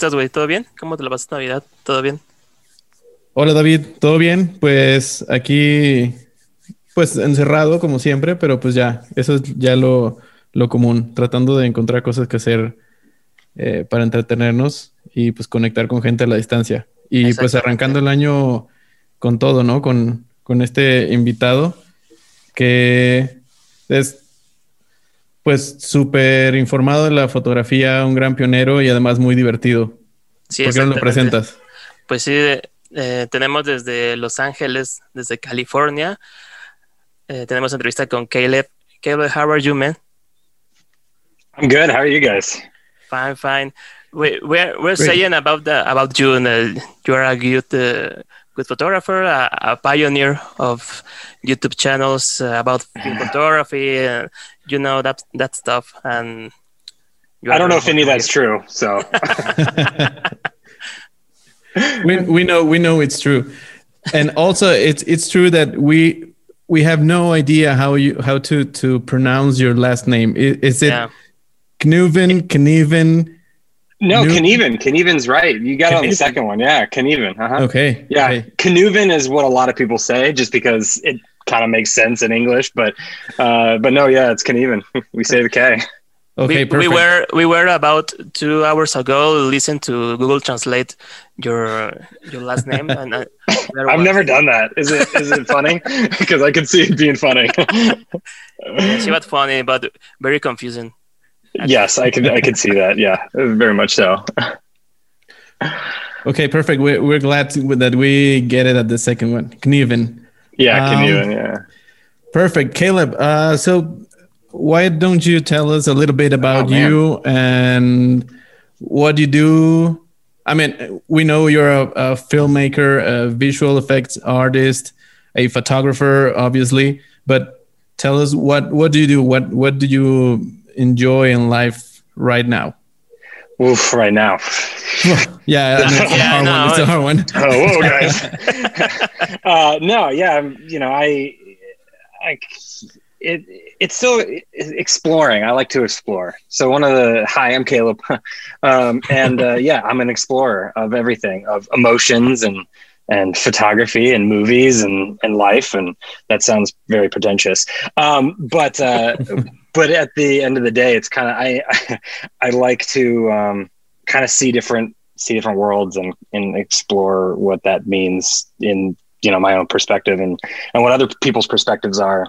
estás, güey? ¿Todo bien? ¿Cómo te la pasas Navidad? ¿Todo bien? Hola, David. ¿Todo bien? Pues aquí, pues encerrado como siempre, pero pues ya, eso es ya lo, lo común, tratando de encontrar cosas que hacer eh, para entretenernos y pues conectar con gente a la distancia. Y pues arrancando el año con todo, ¿no? Con, con este invitado que es pues súper informado de la fotografía, un gran pionero y además muy divertido. Sí, ¿Por qué no lo presentas? Pues sí, eh, tenemos desde Los Ángeles, desde California. Eh, tenemos entrevista con Caleb. Caleb, how are you, man? I'm good. How are you guys? Fine, fine. We, we're we're saying about the about you, and uh, you are a good uh, good photographer, a, a, pioneer of YouTube channels uh, about photography. You know that that stuff, and I don't know if any of that's true. So we we know we know it's true, and also it's it's true that we we have no idea how you how to to pronounce your last name. Is, is it yeah. Knuven, Knieven? No, New- Knieven. right. You got on the second one. Yeah, Knieven. Uh-huh. Okay. Yeah, okay. is what a lot of people say, just because it kind of makes sense in English. But uh, but no, yeah, it's Knieven. we say the K. Okay, we, we, were we were about two hours ago listen to Google Translate your your last name and uh, I've never done that. Is it is it funny? because I can see it being funny. yeah, she was funny, but very confusing. Yes, I can I can see that. Yeah, very much so. okay, perfect. We're we're glad to, that we get it at the second one. Knieven. Yeah. Um, yeah. Perfect, Caleb. Uh, so why don't you tell us a little bit about oh, you and what you do? I mean, we know you're a, a, filmmaker, a visual effects artist, a photographer, obviously. But tell us what what do you do? What what do you enjoy in life right now? Oof, right now. yeah, I mean, it's, yeah, a no, it's a hard one. oh, whoa, guys. uh, no, yeah, you know, I, I, it, it's still exploring. I like to explore. So one of the hi, I'm Caleb, um, and uh, yeah, I'm an explorer of everything, of emotions and and photography and movies and and life. And that sounds very pretentious, um, but uh, but at the end of the day, it's kind of I, I, I like to um, kind of see different see different worlds and and explore what that means in you know my own perspective and and what other people's perspectives are.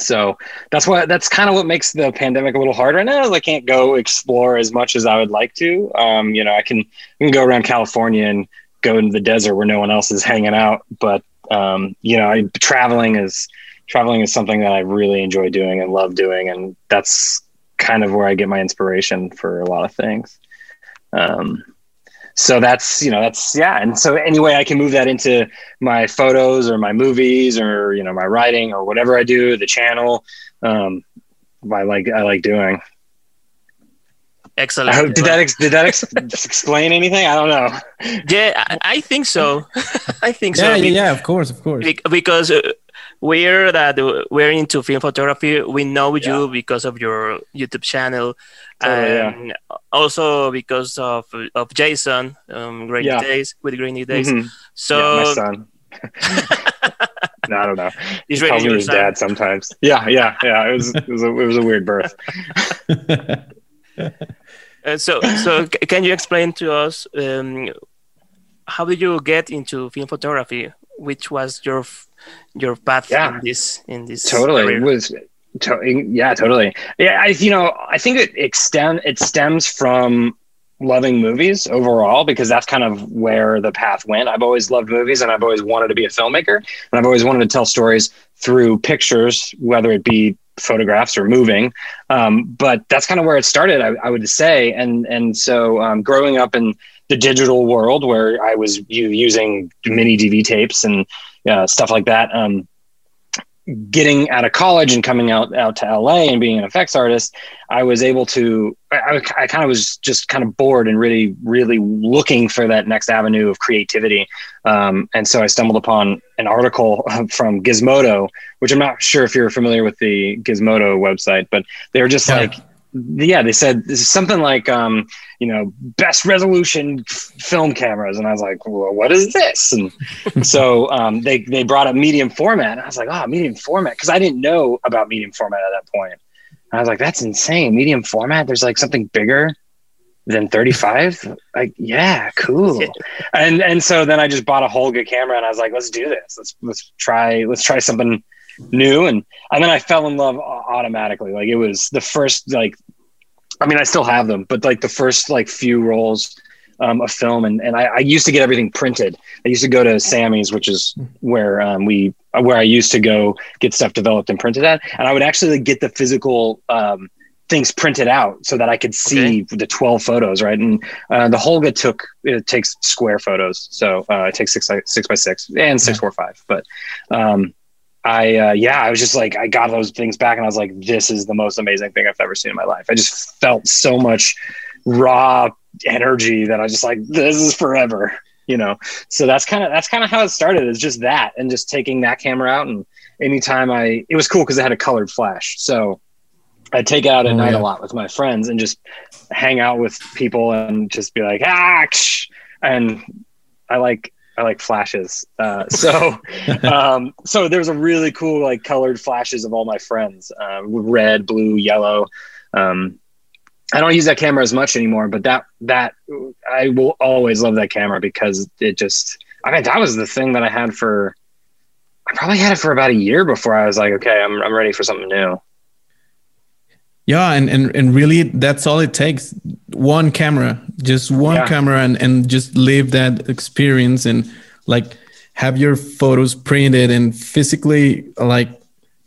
So that's what that's kind of what makes the pandemic a little hard right now. Is I can't go explore as much as I would like to. Um, you know, I can I can go around California and go into the desert where no one else is hanging out, but um, you know, I, traveling is traveling is something that I really enjoy doing and love doing, and that's kind of where I get my inspiration for a lot of things. Um, so that's you know that's yeah, and so any way I can move that into my photos or my movies or you know my writing or whatever I do, the channel, um, I like I like doing. Excellent. Hope, did that ex- did that ex- explain anything? I don't know. Yeah, I, I think so. I think yeah, so. Yeah, yeah, of course, of course. Because uh, we're that we're into film photography. We know yeah. you because of your YouTube channel, totally, and yeah. also because of of Jason, um, Grainy yeah. Days with Grainy Days. Mm-hmm. So my son. no, I don't know. He's he calls me his son. dad sometimes. Yeah, yeah, yeah. It was it was a, it was a weird birth. Uh, so so can you explain to us um, how did you get into film photography? Which was your your path yeah. in this in this totally career. was to, yeah totally yeah I you know I think it extend it stems from loving movies overall because that's kind of where the path went. I've always loved movies and I've always wanted to be a filmmaker and I've always wanted to tell stories through pictures, whether it be photographs or moving. Um, but that's kind of where it started, I, I would say. And and so um, growing up in the digital world where I was using mini DV tapes and uh, stuff like that. Um, getting out of college and coming out out to LA and being an effects artist, I was able to. I, I kind of was just kind of bored and really, really looking for that next avenue of creativity. Um, and so I stumbled upon an article from Gizmodo, which I'm not sure if you're familiar with the Gizmodo website, but they were just yeah. like yeah, they said this is something like, um, you know, best resolution f- film cameras, and I was like, well, what is this? And so um, they they brought up medium format, and I was like, oh, medium format, because I didn't know about medium format at that point. And I was like, that's insane, medium format. There's like something bigger than 35 like yeah cool. And and so then i just bought a holga camera and i was like let's do this. Let's let's try let's try something new and and then i fell in love automatically like it was the first like i mean i still have them but like the first like few rolls um, of film and, and I, I used to get everything printed i used to go to Samy's which is where um, we where i used to go get stuff developed and printed at and i would actually like, get the physical um, things printed out so that I could see okay. the 12 photos, right? And uh, the Holga took it takes square photos, so uh, it takes six six by six and six four five. But um, I uh, yeah, I was just like I got those things back, and I was like, this is the most amazing thing I've ever seen in my life. I just felt so much raw energy that I was just like, this is forever, you know. So that's kind of that's kind of how it started. Is just that, and just taking that camera out, and anytime I, it was cool because it had a colored flash, so I take out at oh, night yeah. a lot with my friends and just hang out with people and just be like, ah, and I like I like flashes. Uh, so um, so there's a really cool like colored flashes of all my friends, uh, red, blue, yellow. Um, I don't use that camera as much anymore, but that that I will always love that camera because it just I mean that was the thing that I had for I probably had it for about a year before I was like, okay, I'm I'm ready for something new. Yeah, and, and and really that's all it takes. One camera, just one yeah. camera and, and just live that experience and like have your photos printed and physically like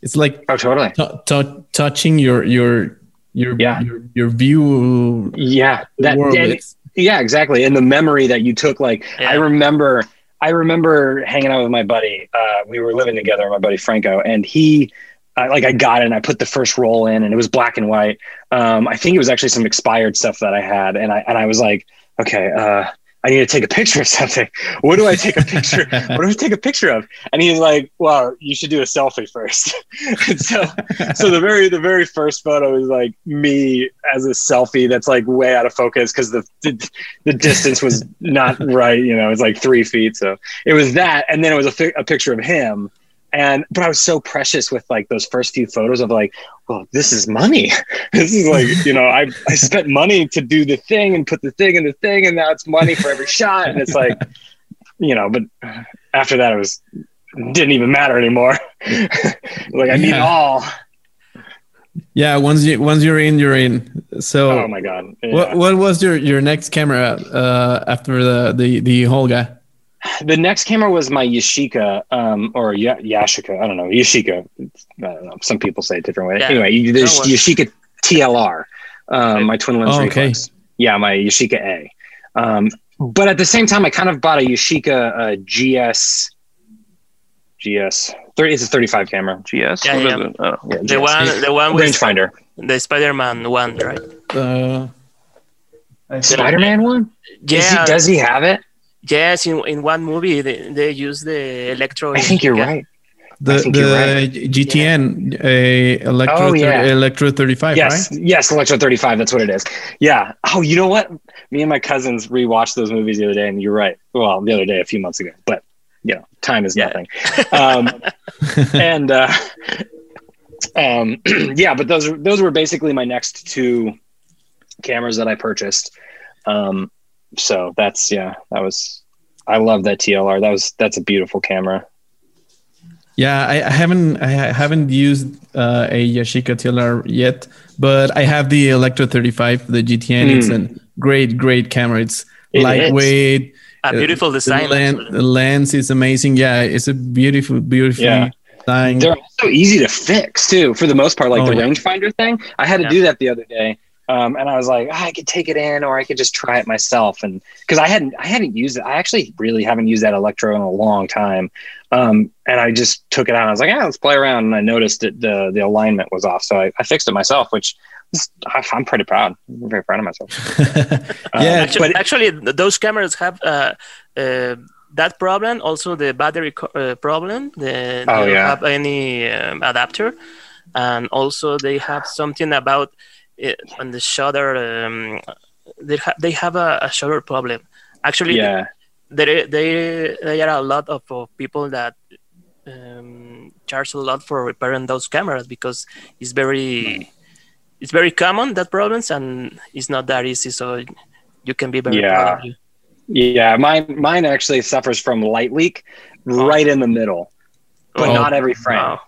it's like oh totally touching your your your yeah your, your view yeah that and, yeah exactly and the memory that you took like yeah. i remember i remember hanging out with my buddy uh, we were living together my buddy franco and he I, like I got it and I put the first roll in and it was black and white. Um, I think it was actually some expired stuff that I had. And I, and I was like, okay, uh, I need to take a picture of something. What do I take a picture? what do I take a picture of? And he's like, well, you should do a selfie first. so, so the very, the very first photo is like me as a selfie that's like way out of focus because the, the, the distance was not right. You know, it's like three feet. So it was that. And then it was a, fi- a picture of him and but I was so precious with like those first few photos of like, well, this is money. this is like, you know, I I spent money to do the thing and put the thing in the thing, and now it's money for every shot. And it's like, you know, but after that it was didn't even matter anymore. like I need yeah. all. Yeah, once you once you're in, you're in. So oh my god. Yeah. What what was your your next camera uh after the the the Holga? The next camera was my Yashica, um, or y- Yashica. I don't know. Yashica. I don't know. Some people say it different way. Yeah. Anyway, the Yashica TLR, um, my twin lens oh, okay. Yeah, my Yashica A. Um, but at the same time, I kind of bought a Yashica uh, GS. GS. 30, it's a 35 camera. GS. Yeah, yeah. Oh, yeah the one, the one with rangefinder. The Spider-Man one, right? Uh, Spider-Man one. Yeah. He, does he have it? Yes, in, in one movie they, they use the electro. I think you're right. The the right. GTN yeah. a electro oh, yeah. electro 35 yes right? yes electro 35 that's what it is yeah oh you know what me and my cousins rewatched those movies the other day and you're right well the other day a few months ago but you know time is yeah. nothing um, and uh, um, yeah but those those were basically my next two cameras that I purchased um, so that's yeah, that was I love that TLR. That was that's a beautiful camera. Yeah, I, I haven't I haven't used uh, a Yashica TLR yet, but I have the Electro 35, the GTN. Mm. It's a great great camera. It's it lightweight. Is. A beautiful design. The, lens, the lens is amazing. Yeah, it's a beautiful, beautiful yeah. design. They're also easy to fix too, for the most part. Like oh, the yeah. rangefinder thing, I had to yeah. do that the other day. Um, and I was like, oh, I could take it in, or I could just try it myself. And because I hadn't, I hadn't used it. I actually really haven't used that electro in a long time. Um, and I just took it out. I was like, yeah, let's play around. And I noticed that the the alignment was off, so I, I fixed it myself, which I'm pretty proud. I'm very proud of myself. yeah, um, actually, but actually, those cameras have. Uh, uh, that problem, also the battery co- uh, problem. The, oh, they don't yeah. have any um, adapter, and also they have something about it, on the shutter, um, they ha- they have a, a shutter problem. Actually, Yeah. there there there are a lot of, of people that um, charge a lot for repairing those cameras because it's very it's very common that problems and it's not that easy. So you can be very Yeah. proud of you. Yeah, mine mine actually suffers from light leak right in the middle, but Oh, not every frame. Wow.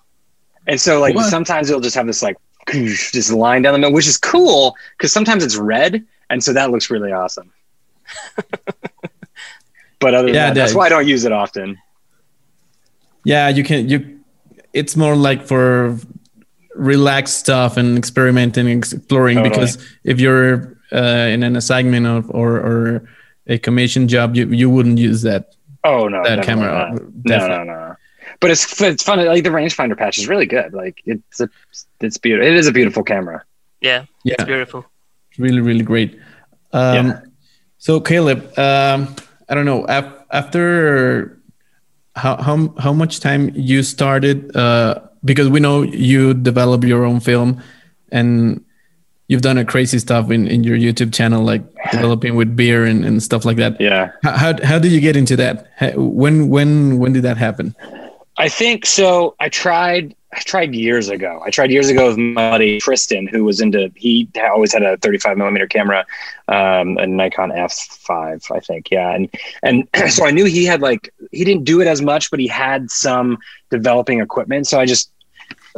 And so like What? sometimes it'll just have this like just line down the middle, which is cool because sometimes it's red, and so that looks really awesome. but other than Yeah, that, that's why I don't use it often. Yeah, you can you it's more like for relaxed stuff and experimenting and exploring Totally. because if you're uh, in an assignment of, or or a commission job you you wouldn't use that Oh no, that camera not. No, definitely. no, no. But it's it's fun. Like the rangefinder patch is really good. Like it's a, it's beautiful. It is a beautiful camera. Yeah, yeah it's beautiful. really really great um Yeah. so caleb um i don't know af- after how how how much time you started uh because we know you develop your own film and you've done a crazy stuff in, in your youtube channel like developing with beer and, and stuff like that Yeah. how, how, how did you get into that when when when did that happen I think so. I tried. I tried years ago. I tried years ago with my buddy Tristan, who was into. He always had a 35 millimeter camera, um, a Nikon F5, I think. Yeah, and and so I knew he had like he didn't do it as much, but he had some developing equipment. So I just.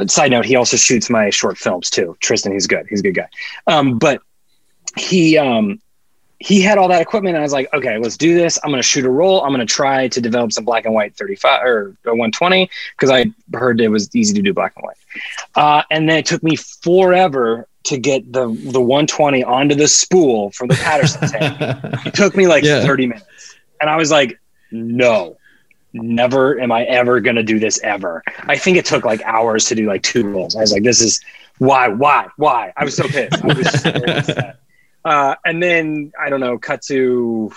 Side note: He also shoots my short films too. Tristan, he's good. He's a good guy. Um, but he um, he had all that equipment and I was like, okay, let's do this. I'm going to shoot a roll. I'm going to try to develop some black and white 35 or 120 because I heard it was easy to do black and white. Uh, and then it took me forever to get the, the 120 onto the spool from the Paterson tank. It took me like Yeah. 30 minutes. And I was like, no, never am I ever going to do this ever. I think it took like hours to do like two rolls. I was like, this is why, why, why? I was so pissed. I was so upset. Uh, and then I don't know, cut to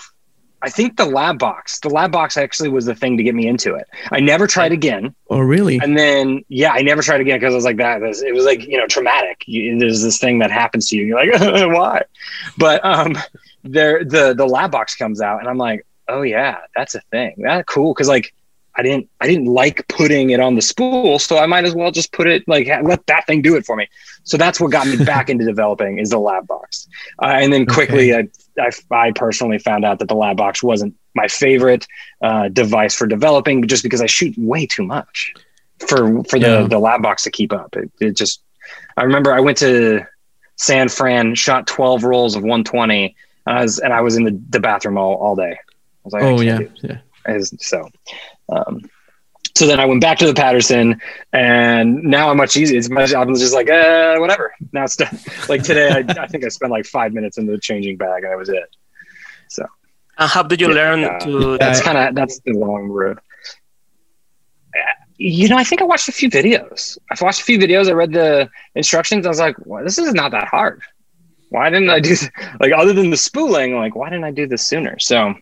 I think the lab box. The lab box actually was the thing to get me into it. I never tried again. oh really And then yeah, I never tried again because I was like that. was- It was like you know traumatic. You, there's this thing that happens to you. You're like why? But um, there the the lab box comes out, and I'm like, oh yeah, that's a thing. That cool because like I didn't I didn't like putting it on the spool, so I might as well just put it like let that thing do it for me. So that's what got me back into developing is the lab box. Uh, and then quickly, I, I I personally found out that the lab box wasn't my favorite uh, device for developing, just because I shoot way too much for for the Yeah. the lab box to keep up. It, it just I remember I went to San Fran, shot 12 rolls of 120, and I was and I was in the, the bathroom all, all day. I was like, oh yeah yeah so um so then I went back to the Paterson, and now I'm much easier. It's much. I'm just like, uh, whatever. Now it's done. like today. I, I think I spent like five minutes in the changing bag, and that was it. And how did you Yeah, learn uh, to? That's kind of that's the long road. Uh, You know, I think I watched a few videos. I've watched a few videos. I read the instructions. I was like, well, this is not that hard. Why didn't I do this? like other than the spooling? Like, why didn't I do this sooner? So,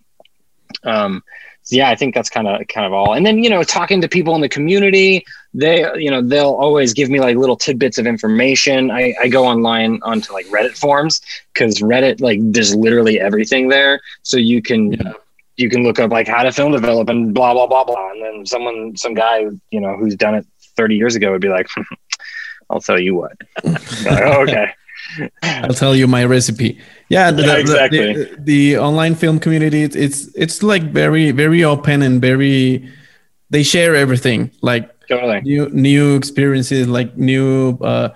um, so yeah, I think that's kind of kind of all. And then you know, talking to people in the community, they you know they'll always give me like little tidbits of information. I, I go online onto like Reddit forums because Reddit like there's literally everything there, so you can Yeah. you can look up like how to film develop and blah blah blah blah, and then someone some guy you know who's done it 30 years ago would be like, hmm, I'll tell you what. Like, oh, okay. I'll tell you my recipe. Yeah, the, Yeah, exactly. The, the online film community, it's, it's like very very open and very. They share everything, like Totally. new new experiences, like new uh,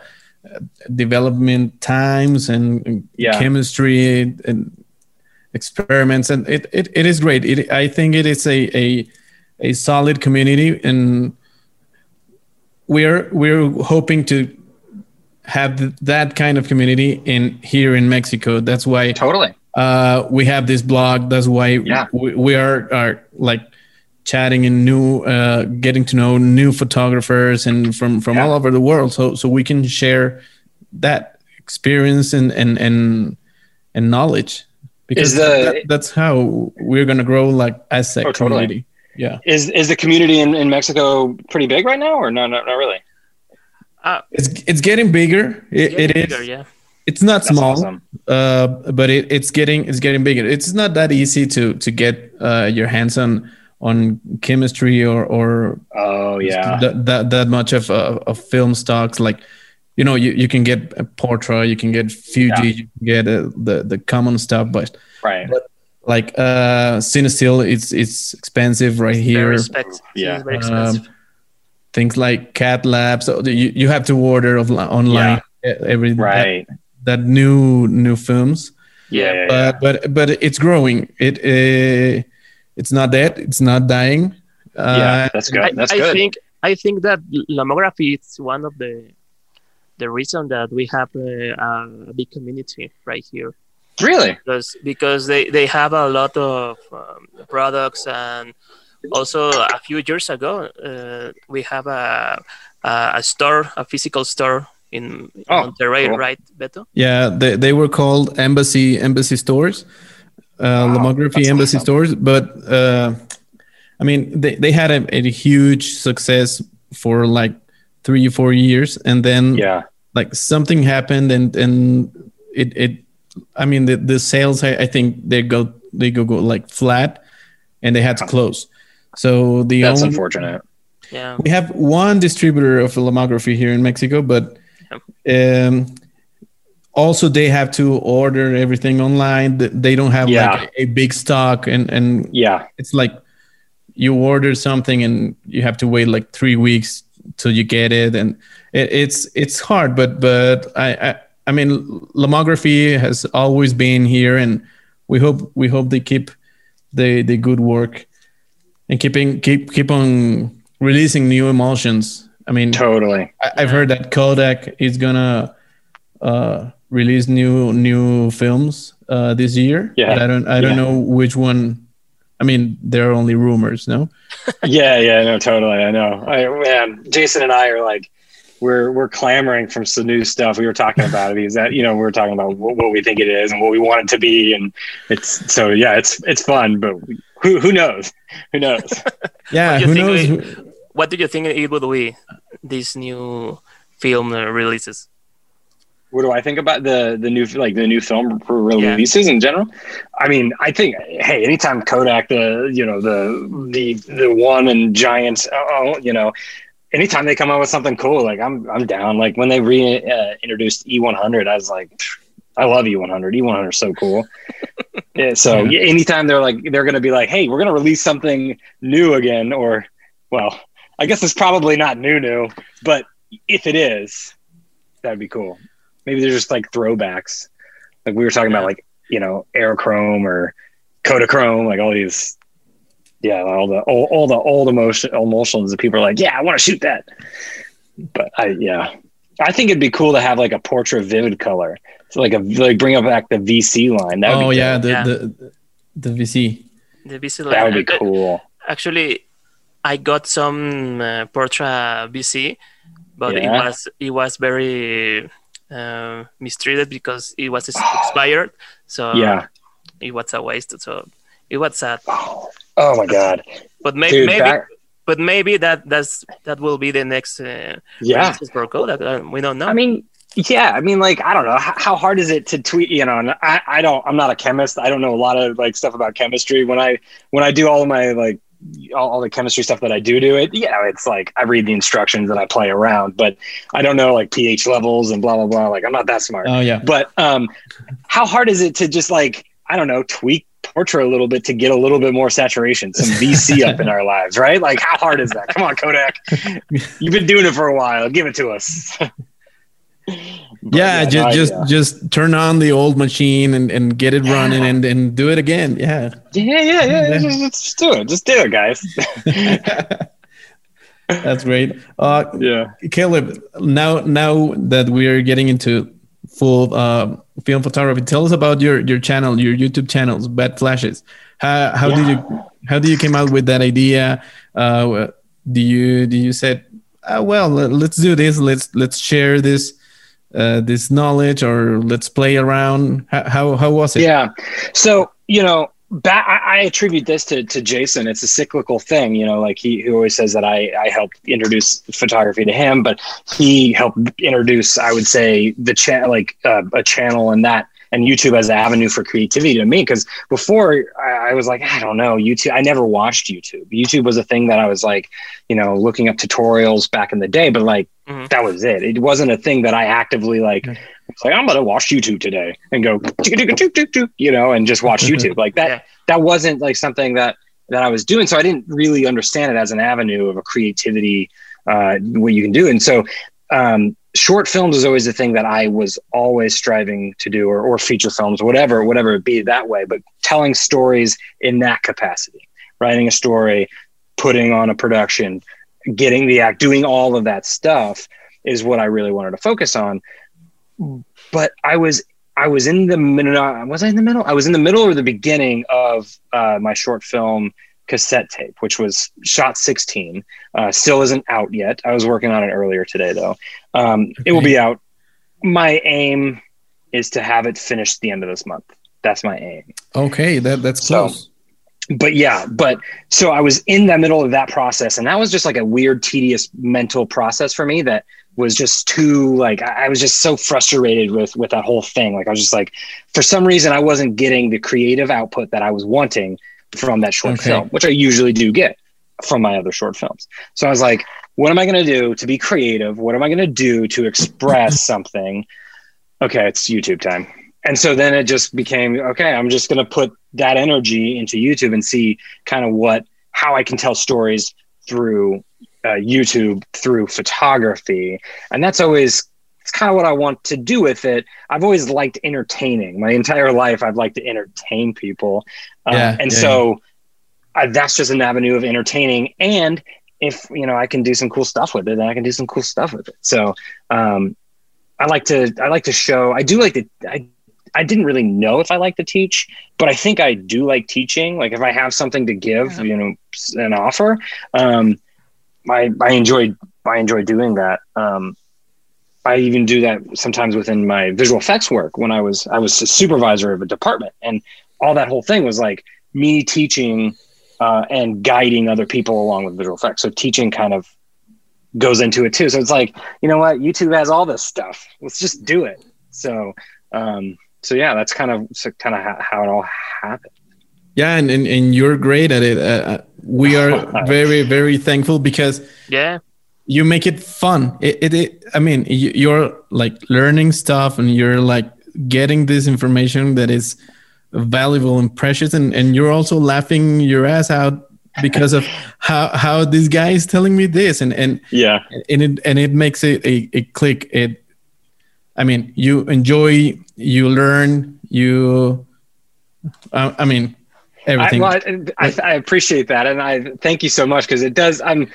development times and and Yeah. chemistry and experiments, and it, it, it is great. It, I think it is a, a a solid community, and we're we're hoping to have th- that kind of community in here in Mexico. That's why Totally. uh, we have this blog. That's why Yeah. we, we are are like chatting and new, uh, getting to know new photographers and from from Yeah. all over the world. So so we can share that experience and and and and knowledge because the- that, that's how we're gonna grow like as a Oh, totally. community. Yeah, Is is the community in, in Mexico pretty big right now, or no? No, not really. Ah, it's it's getting bigger. It, getting it is. bigger, yeah. it's not That's small, awesome. uh, but it, it's getting it's getting bigger. It's not that easy to to get uh, your hands on on chemistry or or Oh yeah. that, that that much of uh, of film stocks like you know you, you can get a Portra, you can get Fuji, Yeah. you can get uh, the the common stuff, but Right. like uh Cinestill, it's it's expensive right here. Very expensive. Yeah. It's very Um, expensive. Things like CatLABS you, you have to order of, online e- every Right. that, that new new films. Yeah. yeah, But but but it's growing. It uh, it's not dead. It's not dying. Uh, yeah. That's good. I, That's I good. think I think that lomography is one of the the reason that we have a, a big community right here really. because because they, they have a lot of um, products and also a few years ago uh, we have a, a a store a physical store in, in Oh, Monterrey cool. right Beto Yeah, they, they were called embassy embassy stores, uh, Wow, lomography embassy awesome. stores. But uh, I mean, they, they had a, a huge success for like three four years, and then Yeah. like something happened, and and it it. I mean, the, the sales I, I think they go they go go like flat, and they had to close. So the That's only, unfortunate. yeah we have one distributor of lomography here in Mexico, but um, also they have to order everything online. They don't have Yeah. like a big stock, and and Yeah. it's like you order something and you have to wait like three weeks till you get it, and it, it's it's hard. But but I, I I mean lomography has always been here, and we hope we hope they keep the the good work and keeping keep keep on releasing new emotions. I mean, Totally. I, I've heard that Kodak is gonna uh, release new new films uh, this year. Yeah. but I don't I don't Yeah. know which one. I mean, there are only rumors, no? Yeah. Yeah. No. Totally. I know. I, man, Jason and I are like, we're we're clamoring for some new stuff. We were talking about it because that you know we were talking about what, what we think it is and what we want it to be, and it's so yeah, it's it's fun, but who who knows? Who knows? Yeah, who think knows? we- what do you think it would be these new film uh, releases what do I think about the the new like the new film releases in general? I mean, I think hey, anytime Kodak the you know the the the one and giant oh you know anytime they come out with something cool like I'm I'm down. Like when they reintroduced uh, E100 I was like I love E E100 E100 is so cool. Yeah, so Yeah. yeah, anytime they're like they're gonna be like hey we're gonna release something new again or well I guess it's probably not new new but if it is that'd be cool. Maybe they're just like throwbacks. Like we were talking about, like you know, Aerochrome or Kodachrome, like all these, yeah, all the all, all the old emotion emulsions that people are like, yeah, I want to shoot that. But I, yeah, I think it'd be cool to have like a Portra vivid color, so like a like bring up back the VC line. That would oh be yeah, dope. the, Yeah. the the VC. the VC line. that would be Uh, cool. actually i got some uh, portra VC but it was it was very uh, mistreated because it was expired so Yeah. it was a waste so it was sad Oh, oh my god, but maybe dude, maybe back, but maybe that that's that will be the next uh, yeah. releases for Kodak. Uh, we don't know I mean, yeah, I mean, like, I don't know. How, how hard is it to tweet? You know, and I, I don't, I'm not a chemist. I don't know a lot of like stuff about chemistry. When I, when I do all of my like, all, all the chemistry stuff that I do do it, yeah, it's like I read the instructions and I play around, but I don't know like pH levels and blah blah blah. Like, I'm not that smart. Oh yeah. But um, how hard is it to just like, I don't know, tweak Portra a little bit to get a little bit more saturation, some VC up in our lives, right? Like, how hard is that? Come on, Kodak, you've been doing it for a while. Give it to us. But yeah, just I- just yeah. just turn on the old machine and, and get it running and, and do it again. Yeah. yeah, yeah, yeah. Just, just- just do it. Just do it, guys. That's great. Uh, yeah. Caleb, now now that we are getting into full uh, film photography, tell us about your your channel, your YouTube channels, Bad Flashes. How how did you how did you came out with that idea? Uh, do you do you said, uh, well, let- let's do this. Let's let's share this uh, this knowledge, or let's play around. How how, how was it? Yeah. So, you know, Back, I, I attribute this to, to Jason. It's a cyclical thing, you know. Like he, he always says that I, I helped introduce photography to him, but he helped introduce, I would say, the channel, like uh, a channel and that and YouTube as an avenue for creativity to me. Because before I, I, was like, I don't know, YouTube. I never watched YouTube. YouTube was a thing that I was like, you know, looking up tutorials back in the day, but like mm-hmm. that was it. It wasn't a thing that I actively like. Mm-hmm it's like I'm gonna watch YouTube today and go, you know, and just watch YouTube like that. Yeah. That wasn't like something that that I was doing, so I didn't really understand it as an avenue of a creativity, uh, what you can do. And so, um, short films is always the thing that I was always striving to do, or, or feature films, whatever, whatever it be that way. But telling stories in that capacity, writing a story, putting on a production, getting the act, doing all of that stuff is what I really wanted to focus on but I was I was in the middle. Was I in the middle? I was in the middle or the beginning of uh, my short film cassette tape, which was shot 16. Uh, still isn't out yet. I was working on it earlier today, though. Um, okay. It will be out. My aim is to have it finished the end of this month. That's my aim. Okay, that that's close. So, but yeah, but so I was in the middle of that process, and that was just like a weird, tedious mental process for me that was just too like I was just so frustrated with with that whole thing. Like I was just like, for some reason, I wasn't getting the creative output that I was wanting from that short okay. film, which I usually do get from my other short films. So I was like, what am I going to do to be creative? What am I going to do to express something? Okay, it's YouTube time. And so then it just became okay, I'm just going to put that energy into YouTube and see kind of what how I can tell stories through uh, YouTube through photography, and that's always it's kind of what I want to do with it. I've always liked entertaining. My entire life, I've liked to entertain people, uh, yeah, and yeah, so I, that's just an avenue of entertaining. And if you know I can do some cool stuff with it, then I can do some cool stuff with it. So um, I like to I like to show. I do like to. I I didn't really know if I like to teach, but I think I do like teaching. Like if I have something to give, yeah. you know, an offer, um, I I enjoy I enjoy doing that. Um, I even do that sometimes within my visual effects work when I was I was a supervisor of a department, and all that whole thing was like me teaching uh, and guiding other people along with visual effects. So teaching kind of goes into it too. So it's like you know what, YouTube has all this stuff. Let's just do it. So um, so yeah, that's kind of so kind of how, how it all happened. Yeah, and, and, and you're great at it. Uh, uh we are very very thankful because yeah, you make it fun. It, it, it I mean, you're like learning stuff and you're like getting this information that is valuable and precious, and and you're also laughing your ass out because of how how this guy is telling me this. And and yeah. and it and it makes it a, a click. It i mean you enjoy you learn you uh, i mean everything. I, well, I, I, appreciate that, and I thank you so much because it does. I'm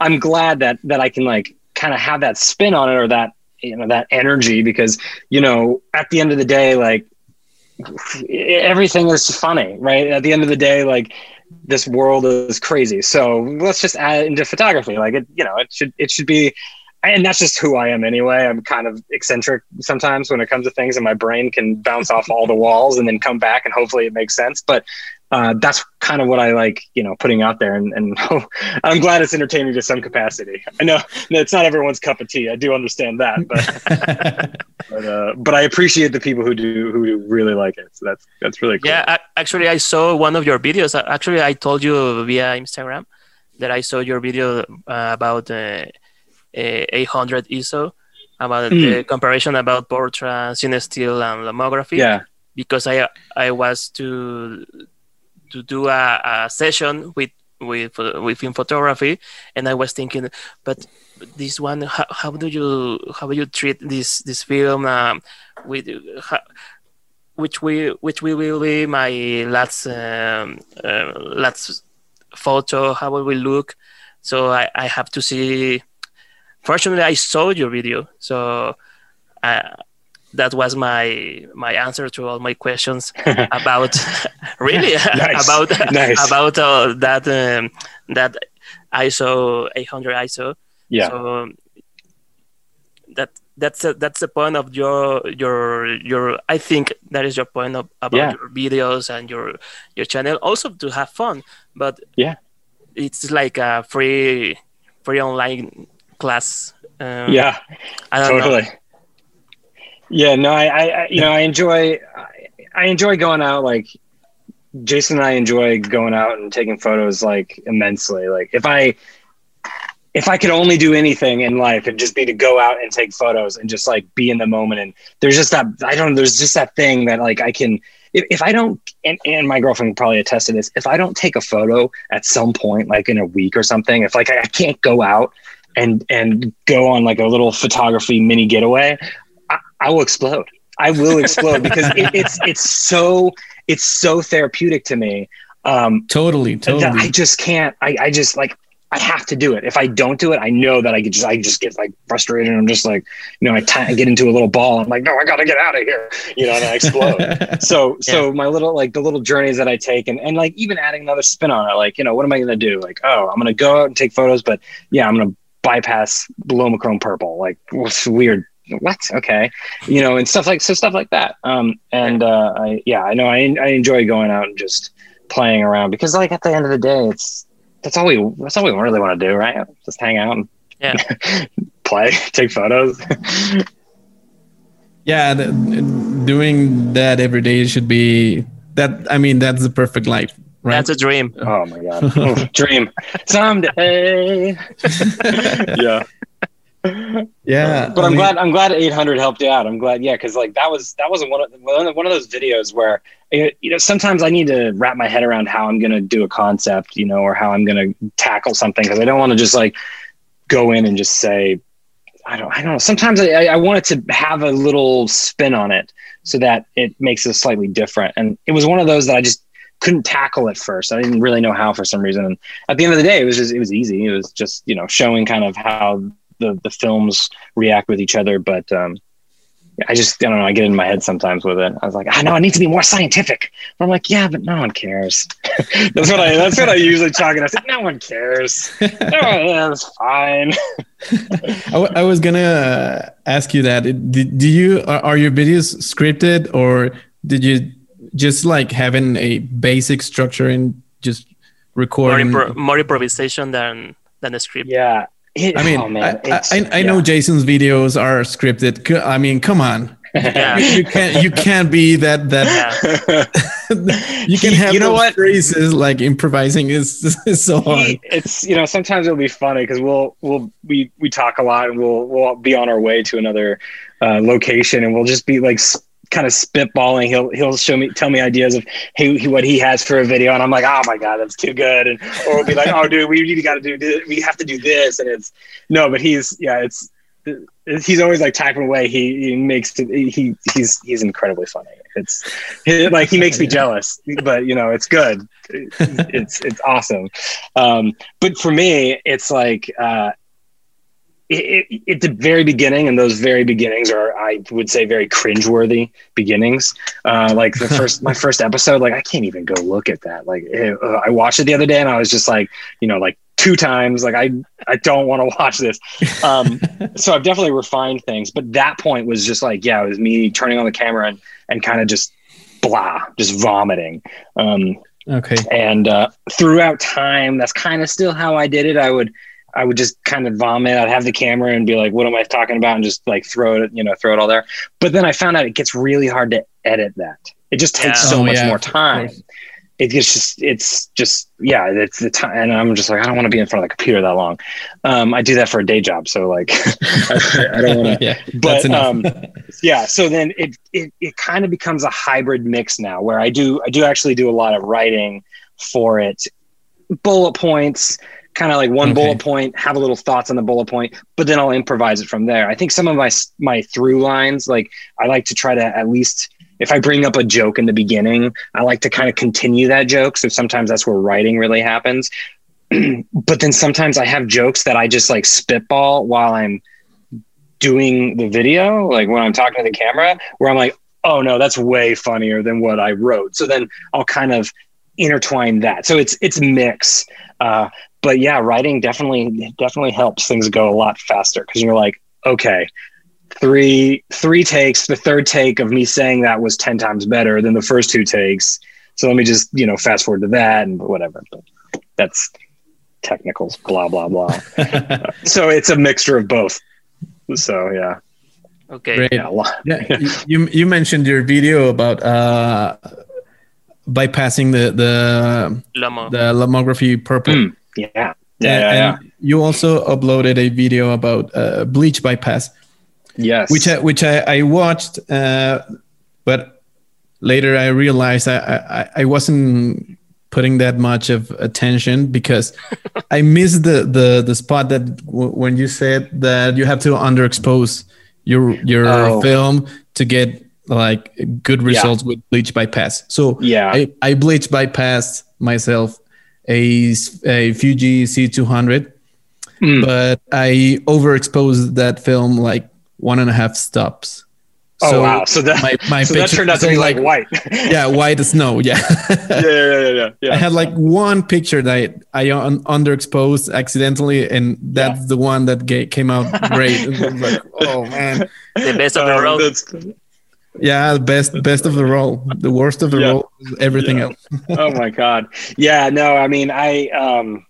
I'm glad that that I can like kind of have that spin on it or that you know that energy because you know at the end of the day like everything is funny right at the end of the day like this world is crazy so let's just add it into photography like it you know it should it should be and that's just who I am anyway. I'm kind of eccentric sometimes when it comes to things, and my brain can bounce off all the walls and then come back, and hopefully it makes sense. But uh, that's kind of what I like, you know, putting out there. And, and I'm glad it's entertaining to some capacity. I know it's not everyone's cup of tea. I do understand that, but but, uh, but, I appreciate the people who do who really like it. So that's that's really cool. Yeah, actually, I saw one of your videos. Actually, I told you via Instagram that I saw your video uh, about uh, 800 ISO about mm. the comparison about Portra, cinestill, and lomography. Yeah. Because I I was to to do a, a session with with within photography, and I was thinking, but this one, how, how do you how do you treat this this film um, with how, which we which will be my last um, uh, last photo? How will we look? So I, I have to see. Fortunately, I saw your video, so. I, that was my my answer to all my questions about really about nice. about uh, that um, that ISO 800 ISO. Yeah. So that that's a, that's the point of your your your i think that is your point of, about Yeah. your videos and your your channel also to have fun but Yeah. it's like a free free online class um, yeah. i don't know totally yeah no I, I you know i enjoy I, I enjoy going out like jason and i enjoy going out and taking photos like immensely. Like if i if i could only do anything in life it'd just be to go out and take photos and just like be in the moment. And there's just that i don't there's just that thing that like i can if, if i don't and, and my girlfriend probably attest to this if i don't take a photo at some point like in a week or something if like i, I can't go out and and go on like a little photography mini getaway I, I will explode. I will explode because it, it's it's so it's so therapeutic to me. Um, Totally, that I just can't. I, I just like I have to do it. If I don't do it, I know that I get just I just get like frustrated. and I'm just like you know I get into a little ball. I'm like no, I got to get out of here. You know, and I explode. so so my little like the little journeys that I take and and like even adding another spin on it. Like you know what am I gonna do? Like oh I'm gonna go out and take photos, but yeah I'm gonna bypass LomoChrome purple. Like what's weird. What? Okay, you know, and stuff like so stuff like that. Um, and uh, I yeah, I know I I enjoy going out and just playing around because like at the end of the day, it's that's all we that's all we really want to do, right? Just hang out and Yeah. play, take photos. yeah, th- doing that every day should be that. I mean, that's the perfect life, right? that's a dream oh my god, Oh, dream someday. yeah. yeah, um, but I I'm mean- glad I'm glad 800 helped you out. I'm glad, yeah, because like that was that was one of one of one of those videos where you know sometimes I need to wrap my head around how I'm gonna do a concept, you know, or how I'm gonna tackle something because I don't want to just like go in and just say I don't I don't know. Sometimes I, I I want it to have a little spin on it so that it makes it slightly different. And it was one of those that I just couldn't tackle at first. I didn't really know how for some reason. And at the end of the day, it was just it was easy. It was just you know showing kind of how the the films react with each other. But um, I just I don't know. I get in my head sometimes with it. I was like, I know I need to be more scientific. But I'm like, yeah, but no one cares. that's what I that's what I usually talk. And I said, no one cares. oh, yeah, that's fine. I, w- I was gonna uh, ask you that. Do, do you are, are your videos scripted or did you just like having a basic structure and just more, recording? impro- more improvisation than than a script. Yeah. It, I mean, oh, man, I, it's- I, I yeah. know Jason's videos are scripted. I mean, come on, yeah you can't you can't be that that yeah you can He- have you know those what? phrases like improvising is, is so hard. He- it's you know sometimes it'll be funny because we'll we'll we we talk a lot and we'll we'll be on our way to another uh, location and we'll just be like s- kind of spitballing. He'll he'll show me tell me ideas of hey he, what he has for a video. And I'm like oh my god that's too good. And or we'll be like oh dude we got to do this we have to do this. And it's no but he's yeah it's he's always like typing away. He, he makes it, he he's he's incredibly funny. It's he, like he makes me jealous but you know it's good. It's it's awesome. Um but for me it's like uh it, it, at the very beginning and those very beginnings are i would say very cringeworthy beginnings uh like the first my first episode like i can't even go look at that like eh, uh, i watched it the other day and i was just like you know like two times like i i don't want to watch this um so I've definitely refined things, but that point was just like, yeah, it was me turning on the camera and, and kind of just blah, just vomiting. Um, Okay. and uh, throughout time, that's kind of still how I did it. I would, I would just kind of vomit. I'd have the camera and be like, "What am I talking about?" and just like throw it, you know, throw it all there. But then I found out it gets really hard to edit that. It just takes Yeah. so Oh, much yeah, more time. It gets just, it's just, yeah, it's the time, and I'm just like, I don't want to be in front of the computer that long. Um, I do that for a day job, so like, I, I don't want to yeah, but, um, yeah so then it it, it kind of becomes a hybrid mix now where i do i do actually do a lot of writing for it bullet points kind of like one Okay. bullet point have a little thoughts on the bullet point but then i'll improvise it from there i think some of my my through lines like i like to try to at least if i bring up a joke in the beginning i like to kind of continue that joke so sometimes that's where writing really happens but then sometimes i have jokes that i just like spitball while i'm doing the video, like when I'm talking to the camera, where I'm like, oh no, that's way funnier than what I wrote. So then I'll kind of intertwine that. So it's it's a mix. Uh, but yeah, writing definitely definitely helps things go a lot faster because you're like, okay, three three takes. The third take of me saying that was ten times better than the first two takes. So let me just you know fast forward to that and whatever. But that's technicals. Blah blah blah. so it's a mixture of both. So yeah. Okay. Great. Yeah. Yeah, you you mentioned your video about uh, bypassing the the Lomo. the lomography purple. Mm, yeah. Yeah, yeah, yeah. you also uploaded a video about uh, bleach bypass, Yes. which I, which I, I watched, uh, but later I realized I, I, I wasn't putting that much of attention because I missed the, the, the spot that w- when you said that you have to underexpose your your Oh. film to get like good results with bleach bypass. So Yeah. I, I bleach bypassed myself a, s- a Fuji C200 Mm. but I overexposed that film like one and a half stops. oh wow. So that my, my so that picture turned out to be like, white. yeah, white as snow. Yeah. yeah, yeah, yeah, yeah, yeah. I had like one picture that I, I un- underexposed accidentally, and that's the one that ga- came out great. Like, oh man, The best of the Oh, road. Yeah, best best of the roll. The worst of the Yeah. roll is everything Yeah. else. oh my god yeah no i mean i um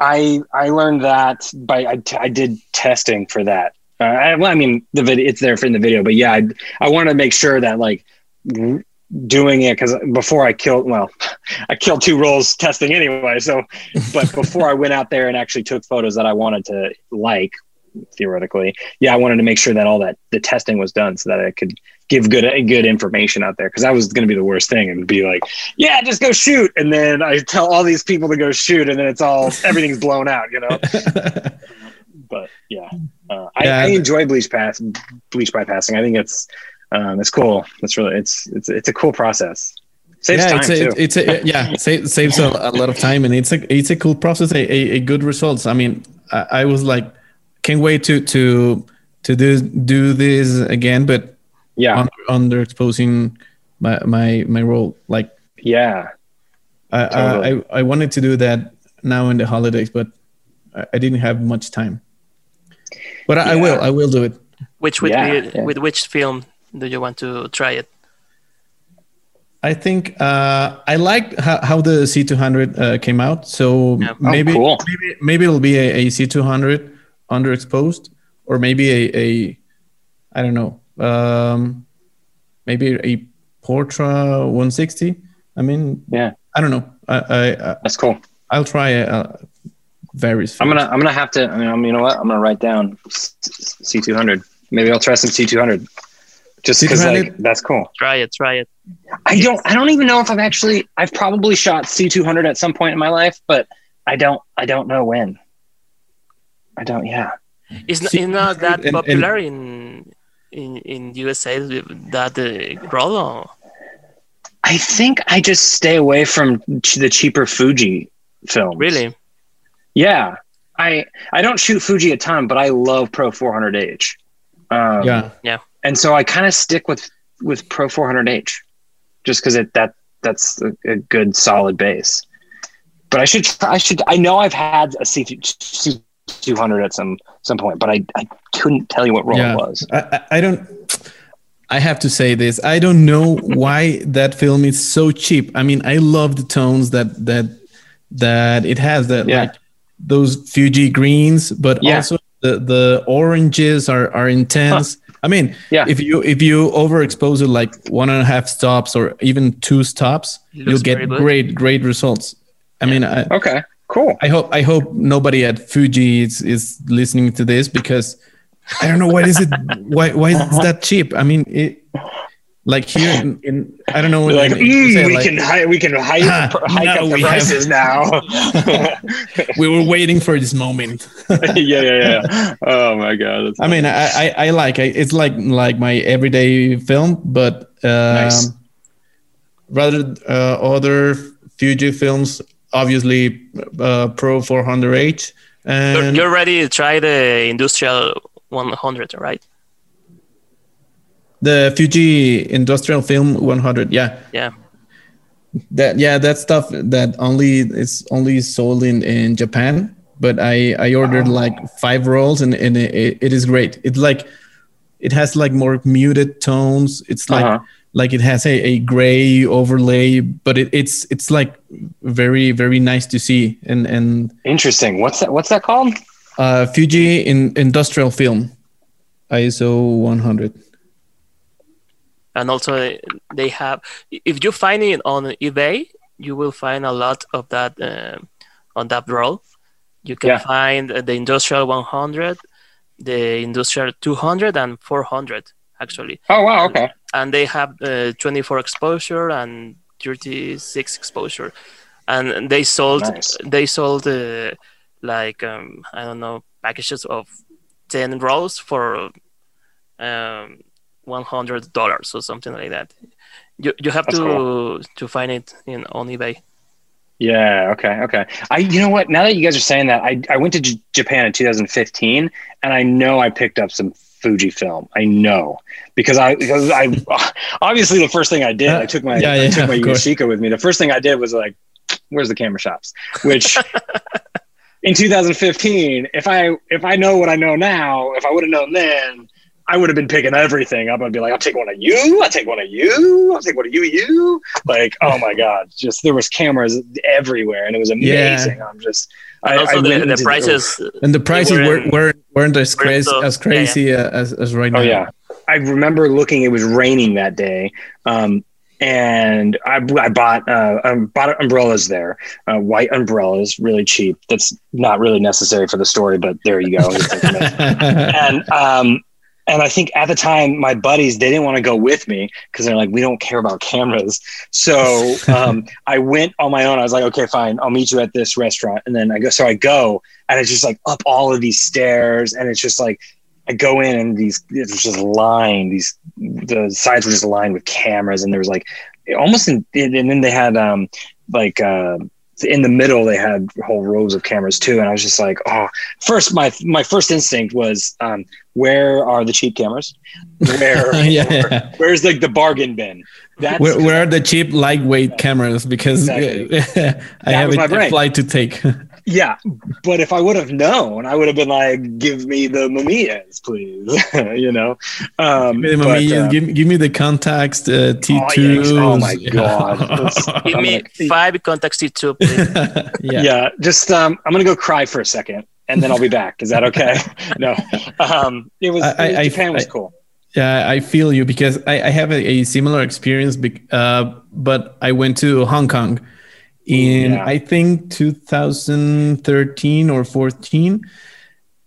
i i learned that by i, t- I did testing for that uh, I, well, I mean the video it's there in the video but yeah i, I wanted to make sure that like doing it because before i killed well i killed two rolls testing anyway so but before i went out there and actually took photos that i wanted to like theoretically yeah i wanted to make sure that all that the testing was done so that i could give good good information out there because that was going to be the worst thing and be like yeah just go shoot and then i tell all these people to go shoot and then it's all everything's blown out you know but yeah, uh, I, Yeah. I enjoy bleach pass bleach bypassing i think it's um, it's cool it's really it's it's it's a cool process saves yeah, time it's a, too it's a yeah, sa- saves a, a lot of time, and it's a it's a cool process. A, a, a good results. I mean, I, I was like, can't wait to to to do do this again, but yeah under, underexposing my my my role. Like yeah I, Totally. I I wanted to do that now in the holidays, but I, I didn't have much time. But I, I will. I will do it. Which would Yeah, be yeah. with which film do you want to try it? I think uh, I like how, how the C200 uh, came out. So Yeah. Oh, maybe, cool. maybe maybe it'll be a, a C200 underexposed, or maybe a, a I don't know, um, maybe a Portra 160. I mean, yeah I don't know. I, I I- that's cool I'll try uh, various. i'm gonna i'm gonna have to i mean you know what i'm gonna write down c200 maybe i'll try some c200 just because like that's cool Try it. Try it. I don't I don't even know if I've actually I've probably shot C200 at some point in my life, but I don't I don't know when. I don't yeah. It's, n- See, it's not that and- and- popular in in in USA that uh, roll. I think I just stay away from ch- the cheaper Fuji films. Really? Yeah. I I don't shoot Fuji a ton, but I love Pro 400H. Um, yeah, and so I kind of stick with with Pro 400H just because it that that's a, a good solid base. But I should I should I know I've had a C C 200 at some some point, but I, I couldn't tell you what roll Yeah. it was. I, I I don't. I have to say this. I don't know why that film is so cheap. I mean, I love the tones that that that it has. That Yeah. like those Fuji greens, but Yeah. also the the oranges are are intense. I mean, Yeah. if you if you overexpose it like one and a half stops or even two stops, you'll get great great results. I mean, I, Okay, cool. I hope I hope nobody at Fuji is, is listening to this because I don't know why is it why why is that cheap? I mean it like here in, in I don't know We're like, in- in- "Mm, say, we like, can hike, we can hike, Ah, hike now up the we have- prices now. we were waiting for this moment. yeah, yeah, yeah. Oh my god. That's I mean I I, I like I, it's like like my everyday film, but um, Nice. rather uh, other Fuji films, obviously uh, Pro 400H You're, and you're ready to try the industrial 100, right? the Fuji Industrial Film 100. Yeah. Yeah. that yeah that stuff that only is only sold in in japan but i i ordered Oh. like five rolls and, and it, it is great it's like it has like more muted tones. It's like Uh-huh. Like it has a, a gray overlay, but it, it's it's like very very nice to see. And and Interesting. What's that? What's that called? uh, Fuji in industrial film, ISO 100. and also they have if you find it on ebay you will find a lot of that uh, on that roll you can Yeah. find uh, the industrial 100 the industrial 200 and 400 actually Oh wow. Okay. And they have uh, 24 exposure and 36 exposure and they sold Nice. they sold uh, like um, i don't know packages of 10 rolls for um, 100 dollars or something like that you, you have That's to to find it in on ebay Yeah. Okay. Okay. I. You know what? Now that you guys are saying that, I I went to J- Japan in 2015, and I know I picked up some Fuji film. I know because I because I obviously the first thing I did, I took my Yeah, I yeah, took my. Yashica with me. The first thing I did was like, where's the camera shops? Which. In 2015, if I if I know what I know now, if I would have known then, I would have been picking everything up. I'd be like, I'll take one of you. I'll take one of you. I'll take one of you. You like, oh my god, just there was cameras everywhere, and it was amazing. I'm just, I, and also I the, the into prices And the prices were weren't, in- weren't, weren't as crazy, the- as, crazy uh, as, as right now. Oh yeah, I remember looking. It was raining that day, um, and I, I bought uh, I bought umbrellas there, uh, white umbrellas, really cheap. That's not really necessary for the story, but there you go. And um, and I think at the time my buddies they didn't want to go with me because they're like we don't care about cameras. So um, I went on my own. I was like, okay, fine, I'll meet you at this restaurant. And then I go, so I go, and it's just like up all of these stairs, and it's just like I go in and these it was just lined. These the sides were just lined with cameras, and there was like almost in, and then they had um like uh in the middle they had whole rows of cameras too and i was just like oh first my my first instinct was um where are the cheap cameras where yeah, where's like the bargain bin that's Where, where are the cheap lightweight cameras? Because Exactly. I have was a, a flight to take. yeah but if i would have known i would have been like give me the mamiyas please you know um give, me the but, Mamiya, uh, give, give me the Contax uh, Oh, T2s. yeah, oh my God. Give me five Contax t2 please yeah. yeah. just um i'm gonna go cry for a second and then i'll be back is that okay no um it was, I- it was- I- was cool Yeah, I feel you because I, I have a, a similar experience, bec- uh, but I went to Hong Kong in Yeah. I think 2013 or 14,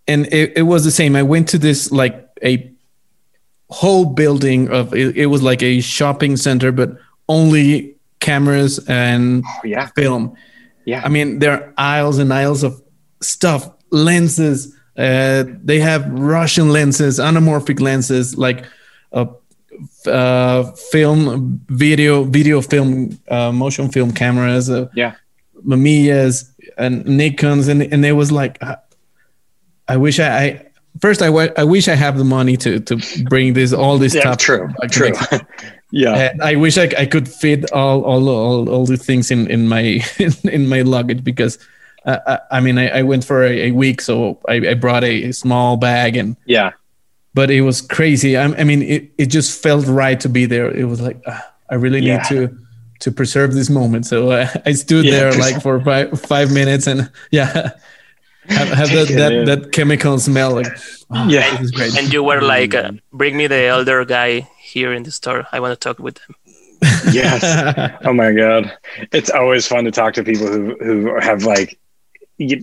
and it, it was the same. I went to this like a whole building of it, it was like a shopping center, but only cameras and oh, yeah film. yeah I mean, there are aisles and aisles of stuff, lenses. Uh, they have Russian lenses, anamorphic lenses, like uh, uh, film, video, video film, uh, motion film cameras, uh, yeah Mamiyas, and Nikon's, and and it was like, uh, I wish I. I First, I I wish I have the money to to bring this all this yeah stuff. true true yeah And I wish I, I could fit all, all all all the things in in my in my luggage because uh, I, I mean I, I went for a, a week so I, I brought a, small bag and yeah but it was crazy. I, I mean it, it just felt right to be there. It was like uh, I really Yeah. need to to preserve this moment. So uh, I stood Yeah, there pres- like for five, five minutes and yeah. Have, have that, that, that chemical smell like oh, Yeah. this is great. And you were like uh, bring me the elder guy here in the store. I want to talk with him yes. Oh my god. It's always fun to talk to people who who have like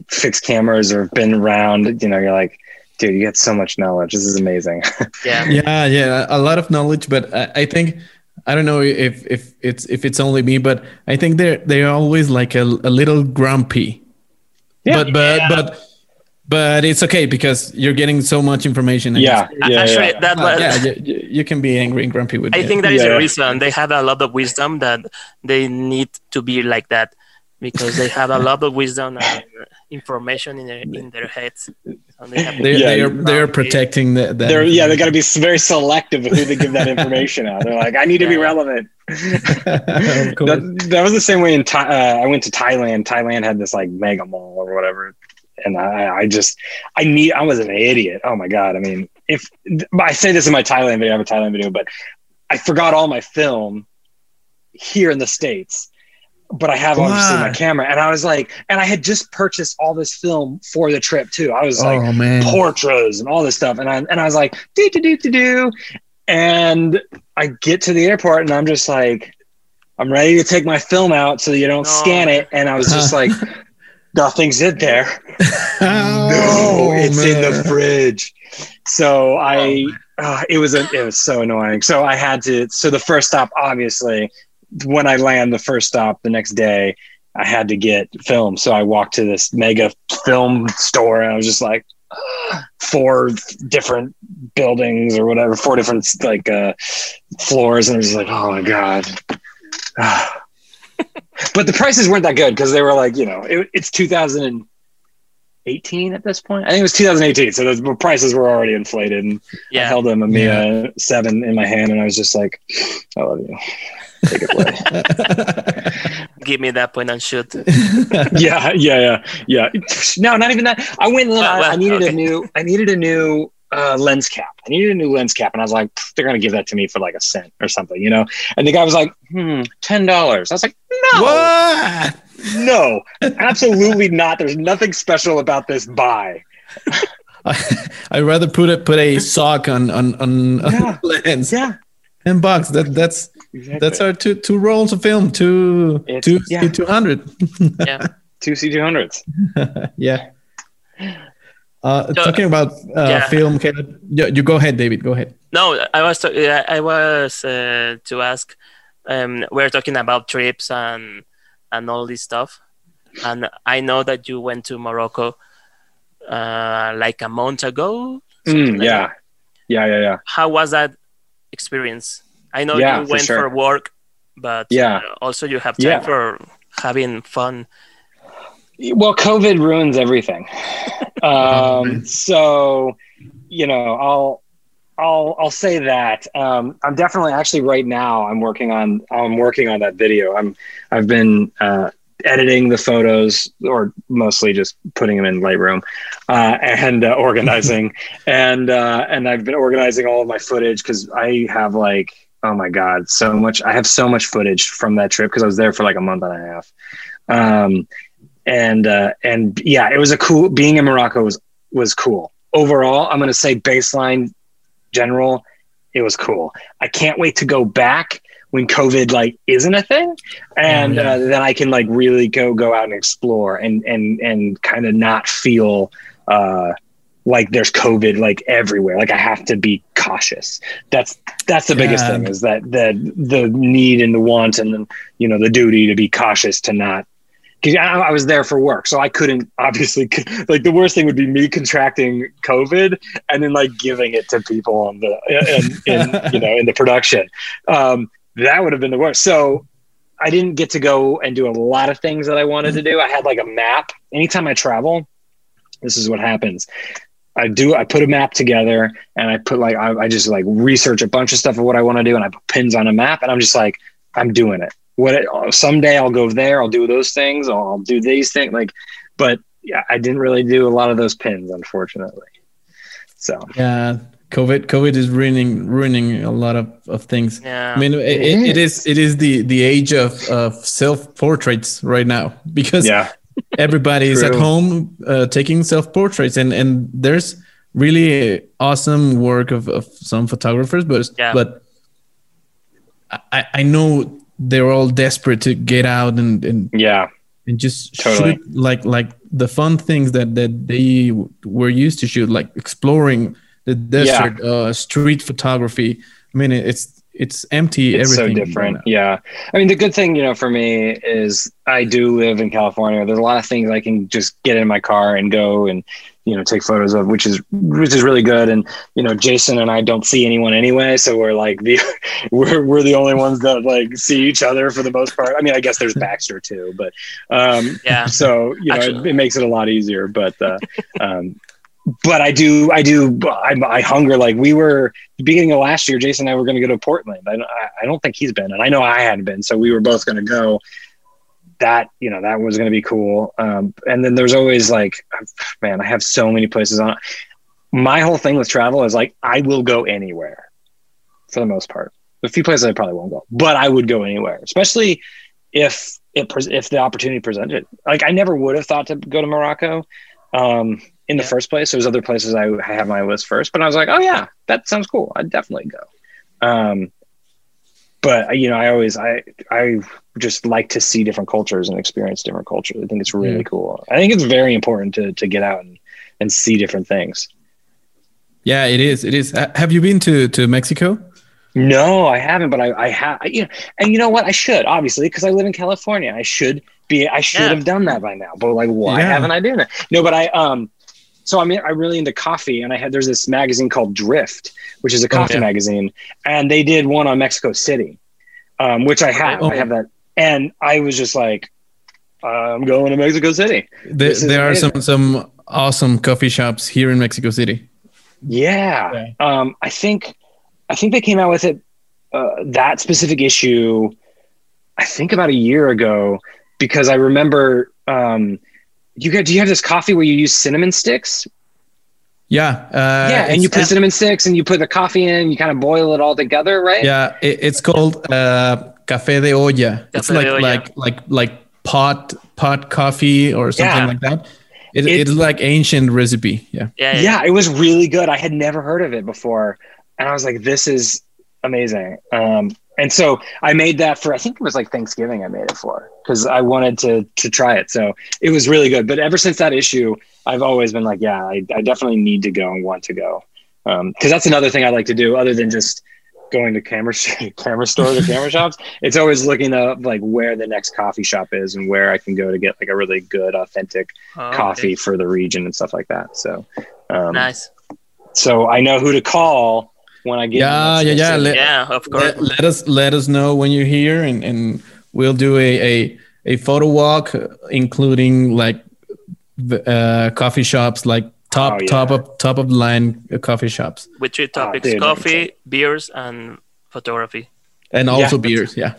fixed cameras or been around you know you're like dude you get so much knowledge this is amazing yeah yeah yeah a lot of knowledge but I, I think i don't know if if it's if it's only me but i think they're they're always like a, a little grumpy Yeah. but but but but it's okay because you're getting so much information and yeah it's- yeah, actually yeah. that uh, yeah you, you- you can be angry and grumpy with I it. think that is Yeah. the reason they have a lot of wisdom that they need to be like that because they have a lot of wisdom and information in their in their heads. So They, have, they're, Yeah, they're, they're protecting the, that they're yeah they got to be very selective of who they give that information out they're like i need to be relevant that, that was the same way in Thai, uh, I went to Thailand. Thailand had this like mega mall or whatever, and I, I just I need I was an idiot. Oh my god! I mean, if I say this in my Thailand video, I have a Thailand video, but I forgot all my film here in the States. But I have obviously my camera, and I was like, and I had just purchased all this film for the trip too. I was like, oh man. Portras and all this stuff. And I and I was like, do do do do do. And I get to the airport and I'm just like, I'm ready to take my film out so you don't No. scan it. And I was just like, nothing's in there. Oh, no, it's in the fridge. So I, uh, it was a, it was so annoying. So I had to. So the first stop, obviously, when I land the first stop the next day, I had to get film. So I walked to this mega film store, and I was just like, four different buildings or whatever, four different like uh, floors, and I was like, oh my god. but the prices weren't that good because they were like, you know, it, it's 2018 at this point. I think it was 2018, so the prices were already inflated. And I Yeah. held a Mamiya seven in my hand, and I was just like, I love you. Take it away. Give me that point and shoot. yeah, yeah, yeah, yeah. No, not even that. I went in. Well, I, well, I needed a new. I needed a new uh, lens cap. I needed a new lens cap, and I was like, they're gonna give that to me for like a cent or something, you know. And the guy was like, "Hmm, ten dollars." I was like, "No, what? no, absolutely not. There's nothing special about this buy." I'd rather put a put a sock on on on, on lens. Yeah, Ten bucks. That that's exactly. that's our two two rolls of film. Two It's- two yeah. two hundred. Yeah. two C two hundreds. yeah. Uh, So, talking about uh, yeah. film, yeah, you go ahead, David. Go ahead. No, I was to, I was uh, to ask. Um, we're talking about trips and and all this stuff, and I know that you went to Morocco uh, like a month ago. Mm, like yeah, that. yeah, yeah, yeah. How was that experience? I know Yeah, you for went sure. for work, but Yeah. uh, also you have time Yeah. for having fun. Well, COVID ruins everything. um, so, you know, I'll, I'll, I'll say that. Um, I'm definitely actually right now. I'm working on. I'm working on that video. I'm. I've been uh, editing the photos, or mostly just putting them in Lightroom, uh, and uh, organizing, and uh, and I've been organizing all of my footage because I have like, oh my god, so much. I have so much footage from that trip because I was there for like a month and a half. Um, and uh, and yeah, it was a cool being in Morocco was was cool. Overall, I'm gonna say baseline general, it was cool. I can't wait to go back when COVID like isn't a thing, and Oh, yeah. uh, then I can like really go go out and explore and and and kind of not feel uh, like there's COVID like everywhere. Like I have to be cautious. That's that's the biggest Yeah. thing is that the the need and the want and you know the duty to be cautious to not because I, I was there for work, so I couldn't obviously like the worst thing would be me contracting COVID and then like giving it to people on the in, in you know in the production. Um, that would have been the worst. So I didn't get to go and do a lot of things that I wanted to do. I had like a map. Anytime I travel, this is what happens. I do. I put a map together and I put like I, I just like research a bunch of stuff of what I want to do and I put pins on a map and I'm just like I'm doing it what it, someday I'll go there, I'll do those things, or I'll do these things. Like, but yeah, I didn't really do a lot of those pins, unfortunately. So Yeah, COVID COVID is ruining ruining a lot of, of things. Yeah. I mean, it, it, it is it is the the age of, of self portraits right now because yeah, everybody is at home uh, taking self portraits and and there's really awesome work of, of some photographers but Yeah. but I, I know they're all desperate to get out and and, yeah, and just Totally. shoot like like the fun things that that they w- were used to shoot like exploring the desert uh, street photography i mean it's it's empty it's so everything right different. now. Yeah, I mean, the good thing, you know, for me is I do live in California. There's a lot of things I can just get in my car and go and you know take photos of, which is which is really good. And you know, Jason and I don't see anyone anyway, so we're like the we're we're the only ones that like see each other for the most part. I mean, I guess there's Baxter too, but um, Yeah. so you know it, it makes it a lot easier but uh, um, but i do i do I, I hunger. Like we were the beginning of last year jason and i were going to go to portland. I, I don't think he's been and i know i hadn't been so we were both going to go. That you know that was going to be cool. Um, and then there's always like man i have so many places on. My whole thing with travel is like I will go anywhere for the most part. A few places I probably won't go, but I would go anywhere, especially if it if the opportunity presented. Like I never would have thought to go to Morocco. Um, in the yeah. first place. There's other places I have my list first, but I was like, oh yeah, that sounds cool. I'd definitely go. Um, but you know, I always I I just like to see different cultures and experience different cultures. I think it's really cool. I think it's very important to to get out and, and see different things. Yeah, it is. It is. Have you been to to Mexico? No, I haven't, but I, I have. You know, and you know what? I should obviously because I live in California. I should be. I should yeah. have done that by now. But like, why yeah. haven't I done that? No, but I um. So I'm I'm really into coffee, and I had there's this magazine called Drift, which is a coffee oh, yeah. magazine, and they did one on Mexico City, um, which I have. Oh. I have that, and I was just like, I'm going to Mexico City. There, there are some some awesome coffee shops here in Mexico City. Yeah, um, I think I think they came out with it uh, that specific issue. I think about a year ago because I remember um, you get. Do you have this coffee where you use cinnamon sticks? Yeah, uh, yeah, and you put cinnamon sticks and you put the coffee in. And you kind of boil it all together, right? Yeah, it, it's called uh, café de olla. Café it's like olla. like like like pot pot coffee or something yeah. like that. It, it, it's like ancient recipe. Yeah. yeah. yeah. Yeah. It was really good. I had never heard of it before and I was like, this is amazing. Um, and so I made that for I think it was like Thanksgiving I made it for because I wanted to to try it. So it was really good. But ever since that issue, I've always been like, yeah, I, I definitely need to go and want to go because um, that's another thing I like to do other than just going to camera camera stores or camera shops. It's always looking up like where the next coffee shop is and where I can go to get like a really good authentic oh, coffee okay. for the region and stuff like that. So um, nice. So I know who to call when I get yeah yeah yeah. Let, yeah of course. let, let, us let us know when you're here and and we'll do a a, a photo walk including like uh, coffee shops like top oh, yeah. top of top of the line coffee shops. With three topics oh, coffee beers and photography and also yeah, beers. Yeah,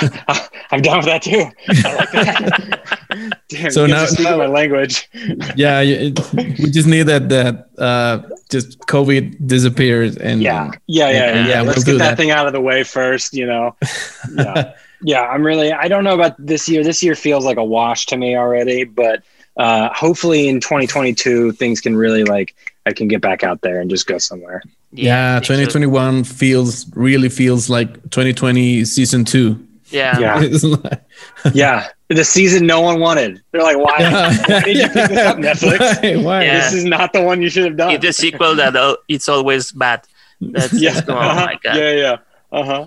I'm down with that too. Like that. Damn, so now, now my language. yeah, it, we just need that that uh, just COVID disappears and yeah, yeah, yeah, and, yeah. Let's we'll get that, that, thing out of the way first. You know, yeah, yeah. I'm really. I don't know about this year. This year feels like a wash to me already, but uh, hopefully in 2022 things can really like I can get back out there and just go somewhere. Yeah, yeah 2021 feels really feels like 2020 season two. Yeah. Yeah. yeah. The season no one wanted. They're like, why, yeah. why did you pick this up, Netflix? Why? why? Yeah. This is not the one you should have done. It's the sequel that uh, it's always bad. That's, yeah. oh uh-huh. Yeah, yeah. Uh huh.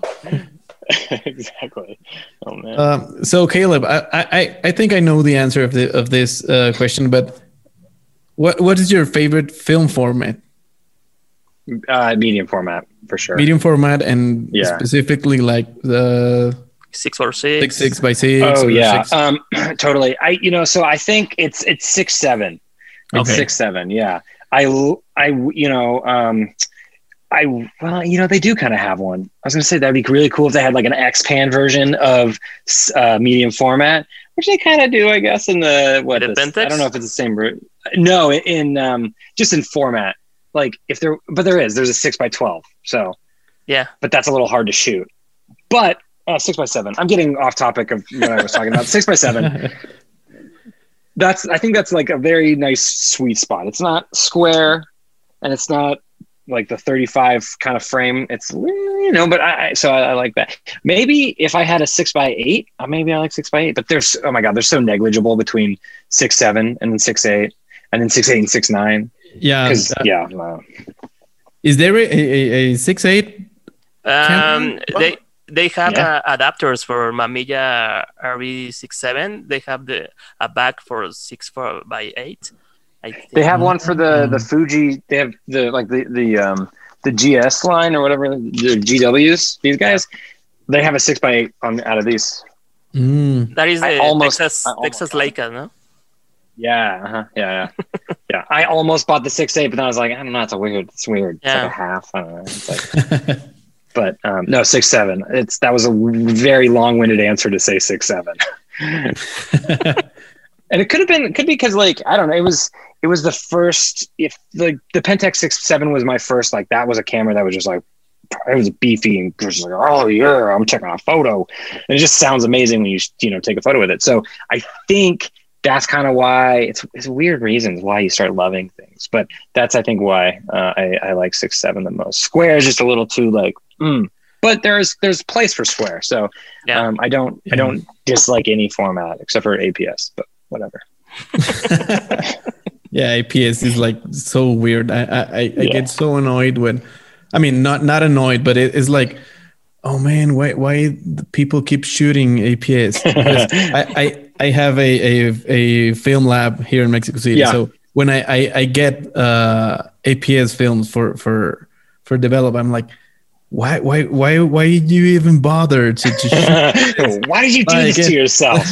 exactly. Oh man. Um, so Caleb, I, I I think I know the answer of the of this uh, question, but what what is your favorite film format? Uh, medium format for sure. Medium format, and yeah. specifically like the six or six, six, six by six. Oh yeah, um, totally. I you know, so I think it's it's six seven. It's okay. six seven. Yeah, I I you know. Um, I well, you know, they do kind of have one. I was going to say that'd be really cool if they had like an X-Pan version of uh, medium format, which they kind of do, I guess, in the what? The I don't know if it's the same. No, in um, just in format. Like if there, but there is. There's a six by twelve. So yeah, but that's a little hard to shoot. But uh, six by seven. I'm getting off topic of what I was talking about. Six by seven. That's I think that's like a very nice sweet spot. It's not square, and it's not like the 35 kind of frame. It's you know, but I so I, I, like that. Maybe if I had a six by eight, uh, maybe I like six by eight. But there's oh my god, they're so negligible between six seven and then six eight and then six eight and six nine. Yeah, uh, yeah. Is there a, a, a six eight? Um, they they have yeah. uh, adapters for Mamiya RB67. They have the a back for six four by eight. They have one for the the Fuji. They have the like the the um the GS line or whatever the GWs. These guys, they have a six by eight on out of these. Mm. That is the almost, Texas Texas Leica, no? Yeah, uh-huh, yeah, yeah, yeah. I almost bought the six eight, but then I was like, I don't know, it's a weird, it's weird. It's yeah. like a half. I don't know. It's like, but um, no, six seven. It's that was a very long winded answer to say six seven. and it could have been, it could be because like I don't know, it was it was the first. If the the Pentax six seven was my first, like that was a camera that was just like it was beefy and just like oh yeah, I'm checking a photo, and it just sounds amazing when you you know take a photo with it. So I think that's kind of why it's it's weird reasons why you start loving things, but that's I think why uh, I I like six seven the most. Square is just a little too like. Mm. But there's there's place for square, so Yeah. um, I don't I don't dislike any format except for APS, but whatever. yeah, APS is like so weird. I I, I, I Yeah. get so annoyed when, I mean, not not annoyed, but it is like, oh man, why why people keep shooting APS? Because I, I I have a, a a film lab here in Mexico City, Yeah. so when I I, I get uh, APS films for for for develop, I'm like. Why, why, why, why did you even bother to, to shoot Why did you do Like this to yourself?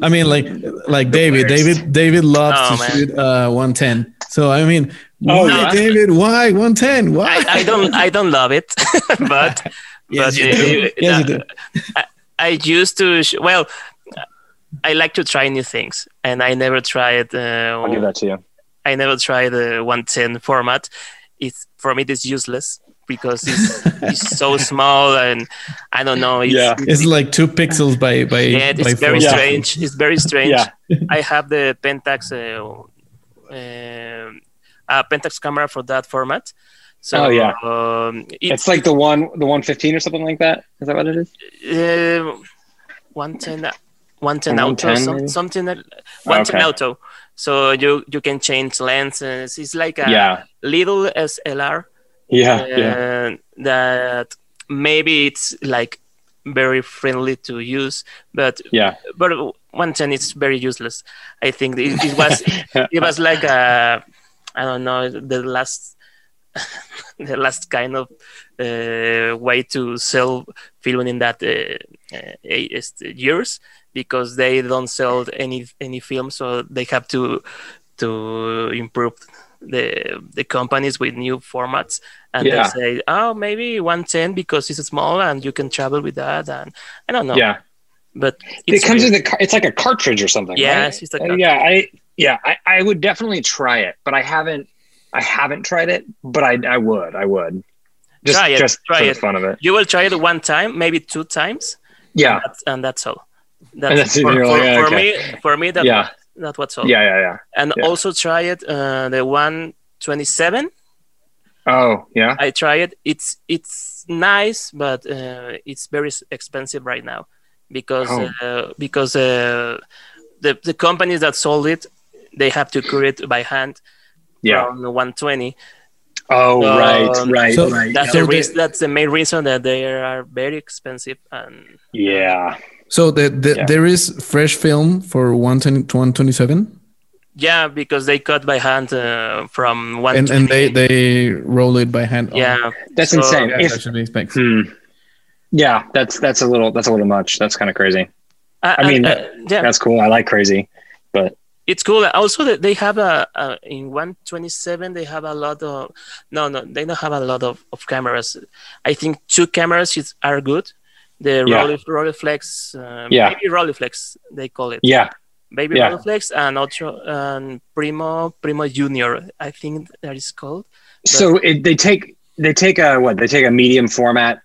I mean, like, like David, worst. David, David loves Oh, to man. shoot uh, 110. So I mean, Oh, why, yeah. David? Why 110? Why? I, I don't I don't love it, but yes, but, you uh, do. Yes, you do. I, I used to sh- well, I like to try new things, and I never tried. I'll give Uh, that to you. I never tried the 110 format. It's for me it's useless because it's, it's so small and I don't know. It's, Yeah. It's like two pixels by by. yeah, by it's very four. Yeah. strange. It's very strange. Yeah. I have the Pentax uh, um a Pentax camera for that format. So Oh, yeah. um, It's like the one, the 115 or something like that. Is that what it is? uh, 110 110 auto some, something like 110 Okay. auto so you you can change lenses it's like a yeah. little slr Yeah. yeah. uh, that maybe it's like very friendly to use but Yeah. but 110 it's very useless i think it, it was it was like a i don't know the last the last kind of uh, way to sell film in that uh, uh, years because they don't sell any any film so they have to to improve the the companies with new formats and Yeah. they say oh maybe 110 because it's small and you can travel with that and i don't know Yeah. but It comes weird. a, car- it's like a cartridge or something. Yes, right? it's a Uh, yeah. I, yeah, I, I would definitely try it, but I haven't, I haven't tried it, but I, I would, I would. Just, Try it, just try for it. the fun of it. you will try it one time maybe two times Yeah. that's, and that's all And that's, that's it, for, for, like, for okay. me for me that Yeah. That what's all Yeah. Yeah. Yeah. and yeah. also try it uh, the 127 Oh, yeah. i try it it's it's nice but uh, it's very expensive right now because Oh. uh, because uh, the the companies that sold it they have to create it by hand Yeah. from the 120 Oh, Um, right. Right. so right. that's So the that's the main reason that they are very expensive and Yeah. So the, the, Yeah. there is fresh film for 110 127, Yeah, because they cut by hand uh, from one. and and they they roll it by hand. Oh, yeah, That's So- insane. yeah, If, that should be hmm. Yeah. That's, that's a little, that's a little much. That's kind of crazy. Uh, I mean, uh, uh, yeah, That's cool. I like crazy, but it's cool. Also, that they have a, a in one twenty seven. They have a lot of no, no, they don't have a lot of, of cameras. I think two cameras is, are good. The Yeah. Rolleif- Rolleiflex, uh, Yeah. baby they call it. yeah. Baby Yeah. Rolleiflex and Ultra and Primo Primo Junior. I think that is called. So it, they take, they take a, what? They take a medium format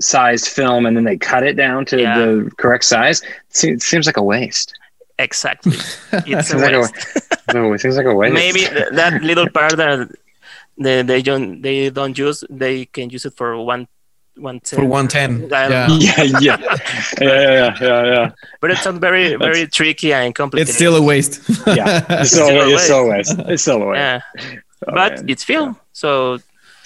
sized film and then they cut it down to Yeah. the correct size. It seems, like a waste. Exactly. It's a Seems like a, waste. no, it seems like a waste. maybe that little part that they, they don't they don't use they can use it for one one For 110. I Yeah. yeah, yeah, yeah, yeah, yeah, yeah. but it's not very very tricky and complicated It's still a waste. Yeah, It's still, still a it's still a waste. It's still a waste. yeah Oh, but man. it's film so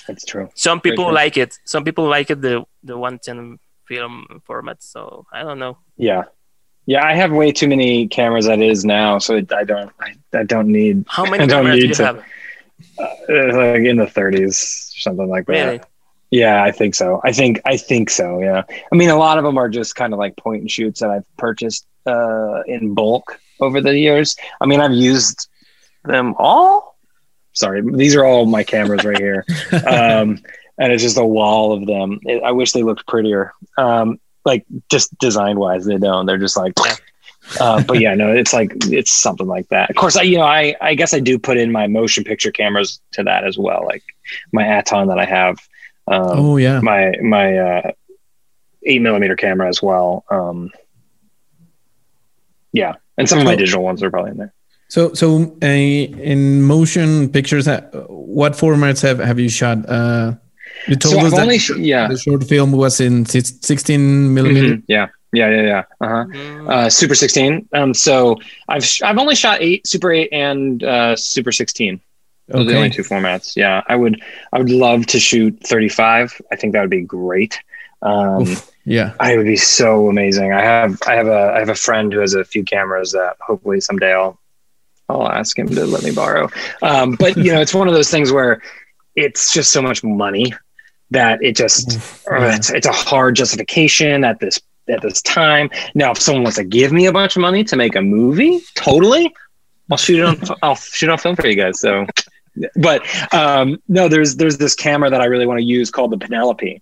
it's true. some people true. like it some people like it the the 110 film format so i don't know Yeah, yeah. I have way too many cameras that is now, so it, I don't, I, I don't need how many I don't cameras do you to- have uh, like in the 30s, something like that. really Yeah, I think so. I think I think so. Yeah. I mean, a lot of them are just kind of like point and shoots that I've purchased uh, in bulk over the years. I mean, I've used them all. Sorry, these are all my cameras right here, um, and it's just a wall of them. It, I wish they looked prettier. Um, like just design wise, they don't. They're just like Uh, but yeah, no, it's like it's something like that. Of course, I you know I I guess I do put in my motion picture cameras to that as well, like my Aaton that I have. Um, oh yeah, my my uh, eight millimeter camera as well. Um, yeah, and some of my digital ones are probably in there. So, so uh, in motion pictures, uh, what formats have have you shot? Uh, you told so us I've that sh- yeah. the short film was in 16 millimeter. Mhm, Yeah, yeah, yeah, yeah. Uh-huh. Mm. Uh, Super 16. Um, so I've sh- I've only shot eight, Super 8, and uh, Super 16. Those are the only two formats. Yeah, I would I would love to shoot 35. I think that would be great. Um, Oof, yeah. I would be so amazing. I have I have a I have a friend who has a few cameras that hopefully someday I'll I'll ask him to let me borrow. Um, but you know, it's one of those things where it's just so much money that it just uh, yeah. it's, it's a hard justification at this at this time. Now, if someone wants to give me a bunch of money to make a movie, totally, I'll shoot it on I'll shoot on film for you guys. So, but um, no, there's there's this camera that I really want to use called the Penelope.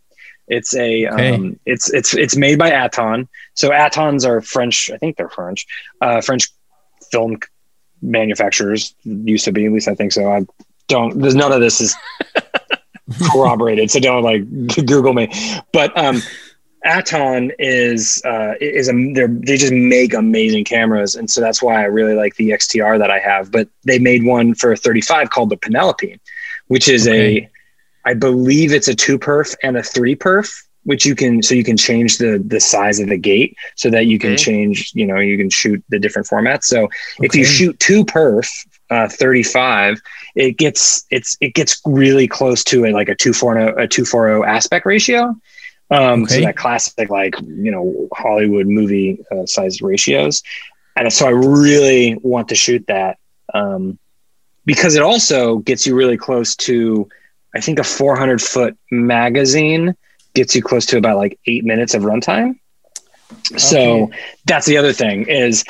It's a Okay. um, it's it's it's made by Aaton. So Aatons are French. I think they're French. Uh, French film manufacturers used to be. At least I think so. I don't. There's none of this is corroborated, so don't like Google me. But um, Aaton is uh, is a they're, they just make amazing cameras, and so that's why I really like the XTR that I have. But they made one for a 35 called the Penelope, which is Okay. a I believe it's a two perf and a three perf, which you can so you can change the the size of the gate so that you can Okay. change you know you can shoot the different formats. So if you shoot two perf uh, 35 it gets it's it gets really close to a like a 240 a 240 aspect ratio um so that classic like you know hollywood movie uh, size ratios. And so i really want to shoot that um because it also gets you really close to i think a 400 foot magazine gets you close to about like eight minutes of runtime. So that's the other thing is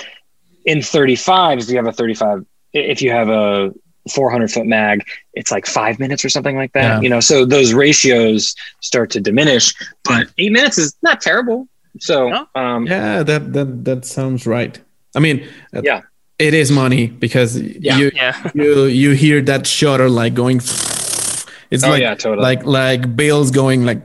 in 35s you have a 35 if you have a 400 foot mag it's like five minutes or something like that Yeah. you know so those ratios start to diminish but eight minutes is not terrible so No. um Yeah, that that that sounds right. I mean, uh, Yeah. it is money because Yeah. you Yeah. you you hear that shutter like going. It's Oh, like yeah, totally. like like bills going like.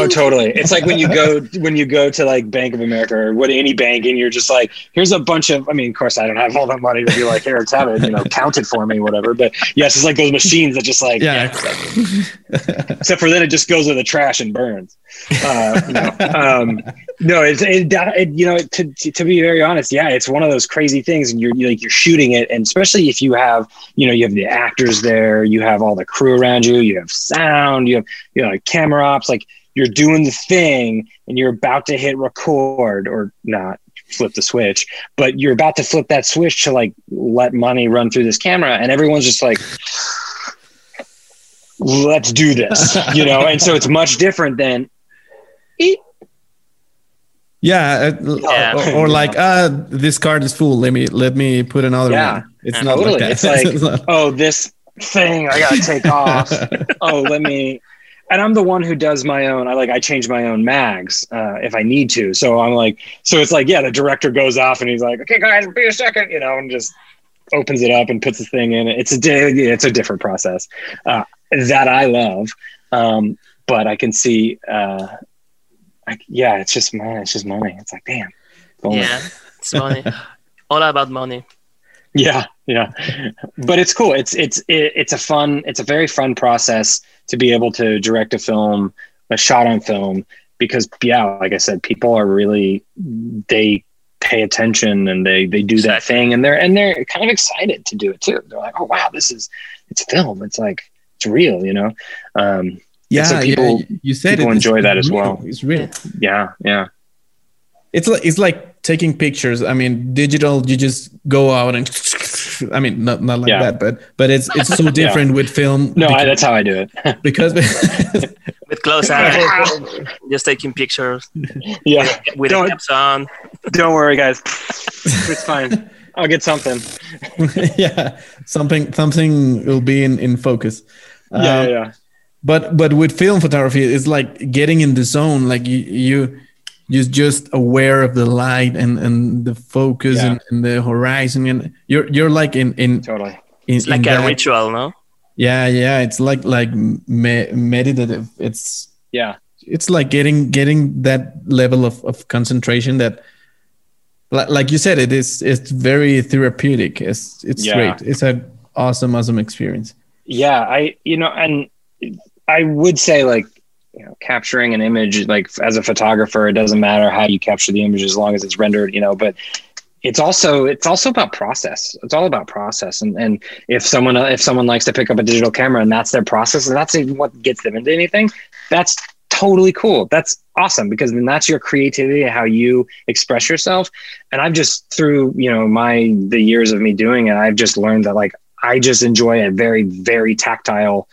Oh, totally. It's like when you go when you go to like Bank of America or what any bank, and you're just like, here's a bunch of. I mean, of course, I don't have all that money to be like, here, it's have it, you know, count it for me, whatever. But yes, it's like those machines that just like, Yeah. except for then it just goes in the trash and burns. Uh, no, um, no, it's it, it, you know to, to to be very honest, yeah, it's one of those crazy things, and you're, you're like you're shooting it, and especially if you have you know you have the actors there, you have all the crew around you, you have sound, you have you know like camera ops, like you're doing the thing, and you're about to hit record or not flip the switch, but you're about to flip that switch to like let money run through this camera, and everyone's just like let's do this you know and so it's much different than eat Yeah, uh, Yeah. Or, or like, uh, this card is full. Let me let me put another Yeah. one. It's Yeah, not totally. like It's like- oh this thing i gotta take off oh let me and i'm the one who does my own i like i change my own mags uh, if i need to so i'm like so it's like yeah the director goes off and he's like okay guys be a second you know and just opens it up and puts the thing in it's a it's a different process uh, that i love um, but i can see uh, I, yeah it's just money it's just money it's like damn. Yeah. It's money. All about money. Yeah, yeah, but it's cool. It's it's it, it's a fun. It's a very fun process to be able to direct a film, a shot on film, because yeah, like I said, people are really they pay attention and they they do that thing and they're and they're kind of excited to do it too. They're like, oh wow, this is it's film. It's like it's real, you know. Um, yeah, so people- yeah, you said people it. Enjoy that as well. It's real. yeah, yeah, It's like it's like taking pictures. I mean, digital. You just go out and. I mean, not not like Yeah. that, but but it's it's so different with film. no, I, that's how I do it. because With close up, just taking pictures yeah, with Don't- the caps on. don't worry, guys. It's fine. I'll get something. yeah, something something will be in in focus. Yeah, Um, yeah, yeah. but but with film photography it's like getting in the zone like you you just just aware of the light and and the focus Yeah. and, and the horizon and you're you're like in in, Totally. in It's like in a that- ritual, no? yeah yeah it's like like me- meditative it's Yeah. it's like getting getting that level of, of concentration that like, like you said it is it's very therapeutic it's it's Yeah. great it's an awesome awesome experience Yeah. I, you know, and I would say like, you know, capturing an image, like as a photographer, it doesn't matter how you capture the image as long as it's rendered, you know, but it's also, it's also about process. It's all about process. And, and if someone, if someone likes to pick up a digital camera and that's their process and that's what gets them into anything, that's totally cool. That's awesome because then that's your creativity, how you express yourself. And I've just through, you know, my, the years of me doing it, I've just learned that like, I just enjoy a very, very tactile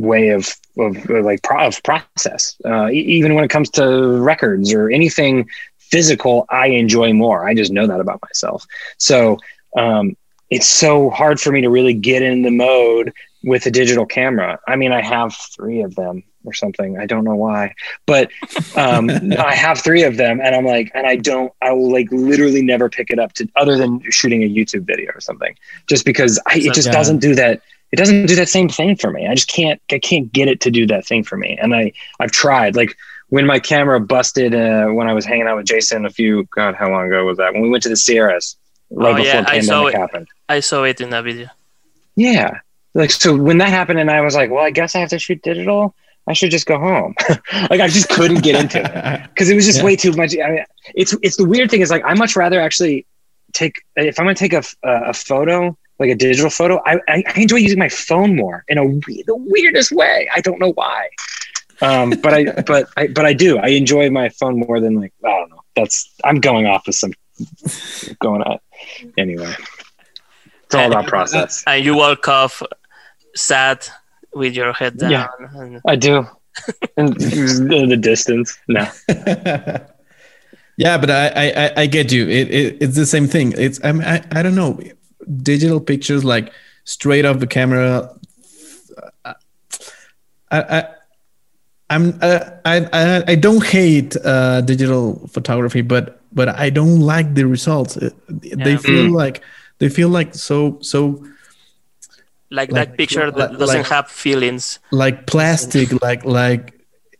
way of, of, of like pro- of process. Uh, e- even when it comes to records or anything physical, I enjoy more. I just know that about myself. So um, it's so hard for me to really get in the mode with a digital camera. I mean, I have three of them or something. I don't know why, but um, I have three of them, and I'm like, and I don't. I will like literally never pick it up to other than shooting a YouTube video or something, just because I, it just Yeah. doesn't do that. It doesn't do that same thing for me. I just can't. I can't get it to do that thing for me. And I I've tried. Like when my camera busted uh, when I was hanging out with Jason a few. God, how long ago was that? When we went to the Sierras right Oh, before yeah, I saw pandemic it. happened. I saw it in a video. Yeah. Like so when that happened and I was like, well, I guess I have to shoot digital. I should just go home. like I just couldn't get into it because it was just Yeah. way too much. I mean, it's it's the weird thing is like I much rather actually take if I'm gonna take a, a photo like a digital photo. I, I I enjoy using my phone more in a we- the weirdest way. I don't know why. Um, but I but I but I do. I enjoy my phone more than like I don't know. That's I'm going off with some going on anyway. It's all about process. And you walk off sad with your head down. Yeah. And I do. in, in the distance. No. yeah, but I, I I- I get you. It, it it's the same thing. It's I, mean, I I don't know. Digital pictures like straight off the camera. I I I'm uh, I I I don't hate uh, digital photography, but but I don't like the results. It- They feel Mm. like they feel like so so like, Like- that picture that doesn't like- have feelings. like plastic, like like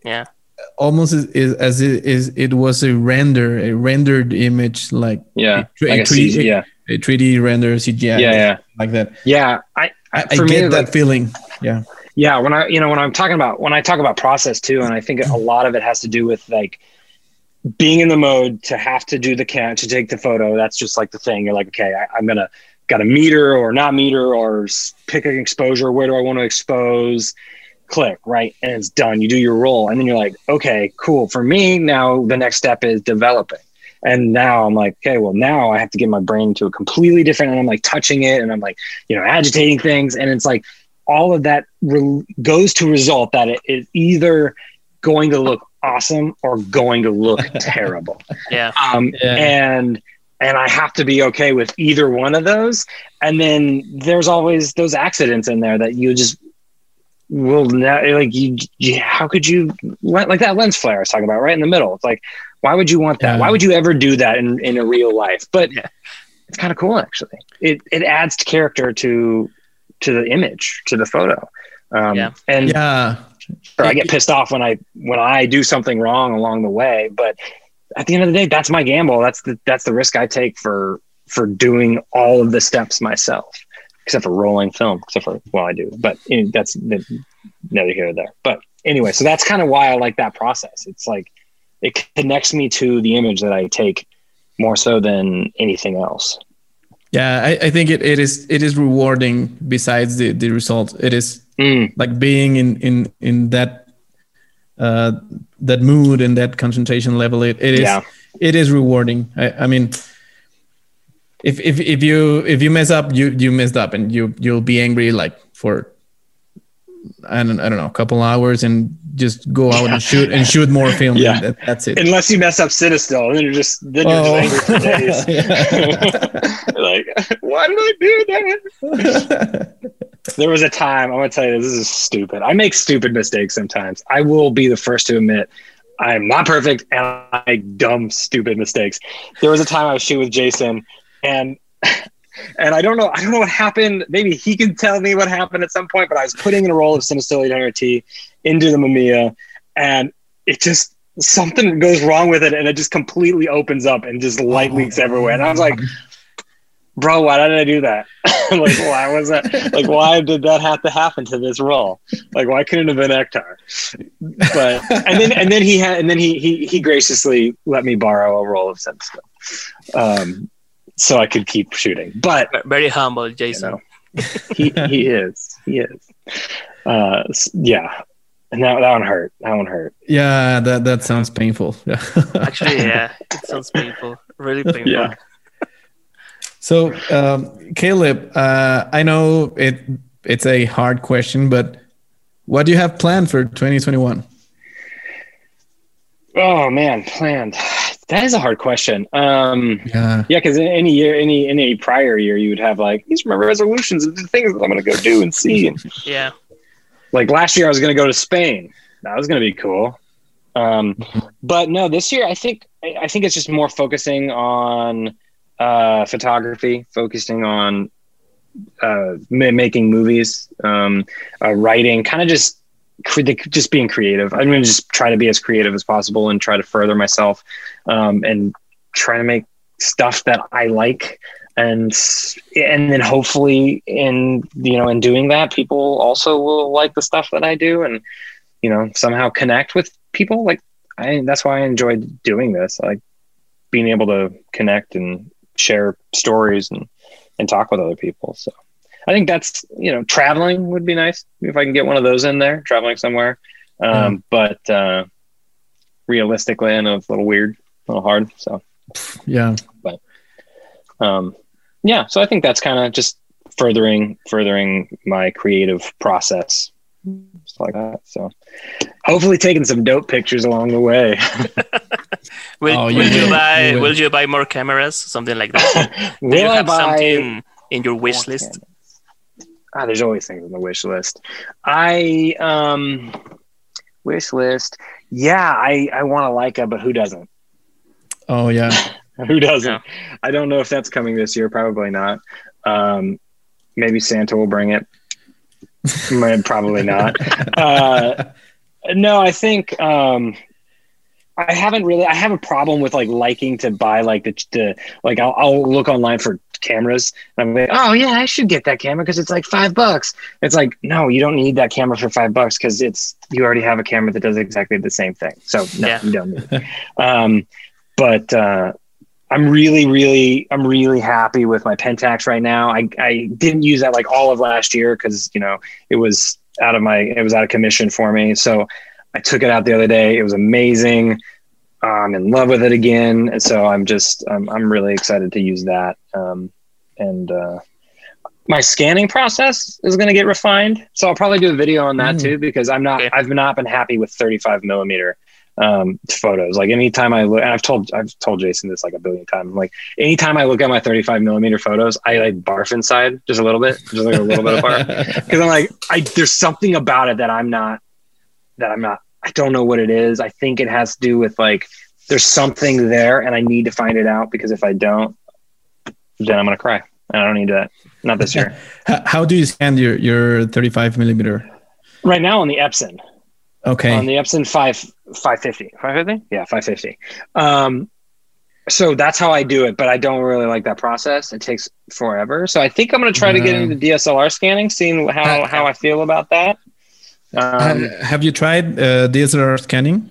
Yeah. almost as, is- as it is it was a render a rendered image like Yeah. a, Like a 3D, yeah. A 3D render CGI Yeah. Yeah. like that. Yeah. I, I, I For me, get that like- feeling. Yeah. yeah when i you know when i'm talking about when i talk about process too and i think a lot of it has to do with like being in the mode to have to do the can to take the photo that's just like the thing you're like okay I, i'm gonna got a meter or not meter or pick an exposure where do i want to expose click right and it's done you do your roll and then you're like okay cool for me now the next step is developing and now i'm like okay well now i have to get my brain to a completely different and i'm like touching it and i'm like you know agitating things and it's like all of that re- goes to result that it is either going to look awesome or going to look terrible. Yeah. Um, Yeah. And and I have to be okay with either one of those. And then there's always those accidents in there that you just will not like you, you how could you like that lens flare I was talking about right in the middle. It's like why would you want that? Yeah. Why would you ever do that in, in a real life? But Yeah. it's kind of cool actually. It it adds character to to the image, to the photo. Um, Yeah. and Yeah. Sure, I get pissed off when I when I do something wrong along the way, but at the end of the day, that's my gamble. That's the that's the risk I take for for doing all of the steps myself, except for rolling film. Except for well, I do, but you know, that's the- neither here nor there. But anyway, so that's kind of why I like that process. It's like it connects me to the image that I take more so than anything else. Yeah. I, I think it, it is it is rewarding besides the, the result. It is Mm, like being in in in that uh that mood and that concentration level it, it is Yeah. it is rewarding I, I mean if, if if you if you mess up you you messed up and you you'll be angry like for I don't, I don't know a couple hours and just go out and shoot and shoot more film Yeah. that, that's it Unless you mess up Cinestill, and then you're just then you're Oh. just angry for days. like, why did I do that? There was a time, I'm gonna tell you, this is stupid. I make stupid mistakes sometimes. I will be the first to admit I'm not perfect and I make dumb, stupid mistakes. There was a time I was shooting with Jason and and I don't know, I don't know what happened. Maybe he can tell me what happened at some point, but I was putting in a roll of Cinestill 800T into the Mamiya and it just something goes wrong with it and it just completely opens up and just light leaks everywhere. And I was like, bro, why did I do that? like, why was that? Like, why did that have to happen to this roll? Like, why couldn't it have been Ektar? But and then and then he had and then he he he graciously let me borrow a roll of Cinestill, um, so I could keep shooting. But very humble, Jason. You know, he he is he is. Uh, yeah, and that, that one hurt. That one hurt. Yeah, that that sounds painful. Yeah. Actually, yeah, it sounds painful. Really painful. Yeah. So, um, Caleb, uh, I know it it's a hard question, but what do you have planned for 2021? Oh man, planned. That is a hard question. Um, yeah, yeah, because any year, any any prior year, you would have like these are my resolutions and the things that I'm going to go do and see. And yeah, like last year, I was going to go to Spain. That was going to be cool. Um, but no, this year, I think I think it's just more focusing on uh, photography, focusing on uh, making movies, um, uh, writing, kind of just just being creative. I'm going to just try to be as creative as possible and try to further myself um, and try to make stuff that I like. And and then hopefully in you know in doing that, people also will like the stuff that I do, and you know somehow connect with people. Like I that's why I enjoyed doing this. Like being able to connect and share stories and and talk with other people. So I think that's you know traveling would be nice if I can get one of those in there, traveling somewhere. Um, mm. But uh, realistically, I know it's a little weird, a little hard. So yeah, but um, yeah. So I think that's kind of just furthering furthering my creative process stuff like that. So hopefully taking some dope pictures along the way. will, oh, will you, buy you will. will. you buy more cameras? Something like that. Do you have something in your wish list? Ah, there's always things on the wish list. I um wish list. Yeah, I I want to like a Leica, but who doesn't? Oh yeah. who doesn't? Yeah. I don't know if that's coming this year. Probably not. Um, maybe Santa will bring it. Probably not. Uh, no, I think um, I haven't really. I have a problem with like liking to buy like the, the like I'll, I'll look online for cameras and I'm like, oh yeah, I should get that camera because it's like five bucks. It's like no, you don't need that camera for five bucks because it's you already have a camera that does exactly the same thing. So no, yeah. you don't need. It. um, but uh, I'm really, really, I'm really happy with my Pentax right now. I, I didn't use that like all of last year because you know it was out of my it was out of commission for me. So I took it out the other day. It was amazing. I'm in love with it again, and so I'm just I'm I'm really excited to use that. Um, and uh, my scanning process is going to get refined, so I'll probably do a video on that mm. too because I'm not okay. I've not been happy with 35 millimeter um, photos. Like anytime I look, and I've told I've told Jason this like a billion times. Like anytime I look at my 35 millimeter photos, I like barf inside just a little bit, just like a little bit of barf, because I'm like, I there's something about it that I'm not, that I'm not. I don't know what it is. I think it has to do with like there's something there, and I need to find it out because if I don't, then I'm gonna cry. And I don't need that. Not this year. How do you scan your your 35 millimeter? Right now on the Epson. Okay. On the Epson 5 550. 550? Yeah, 550. Um, so that's how I do it, but I don't really like that process. It takes forever. So I think I'm going to try to get into DSLR scanning, seeing how, how I feel about that. Um, have you tried uh, DSLR scanning?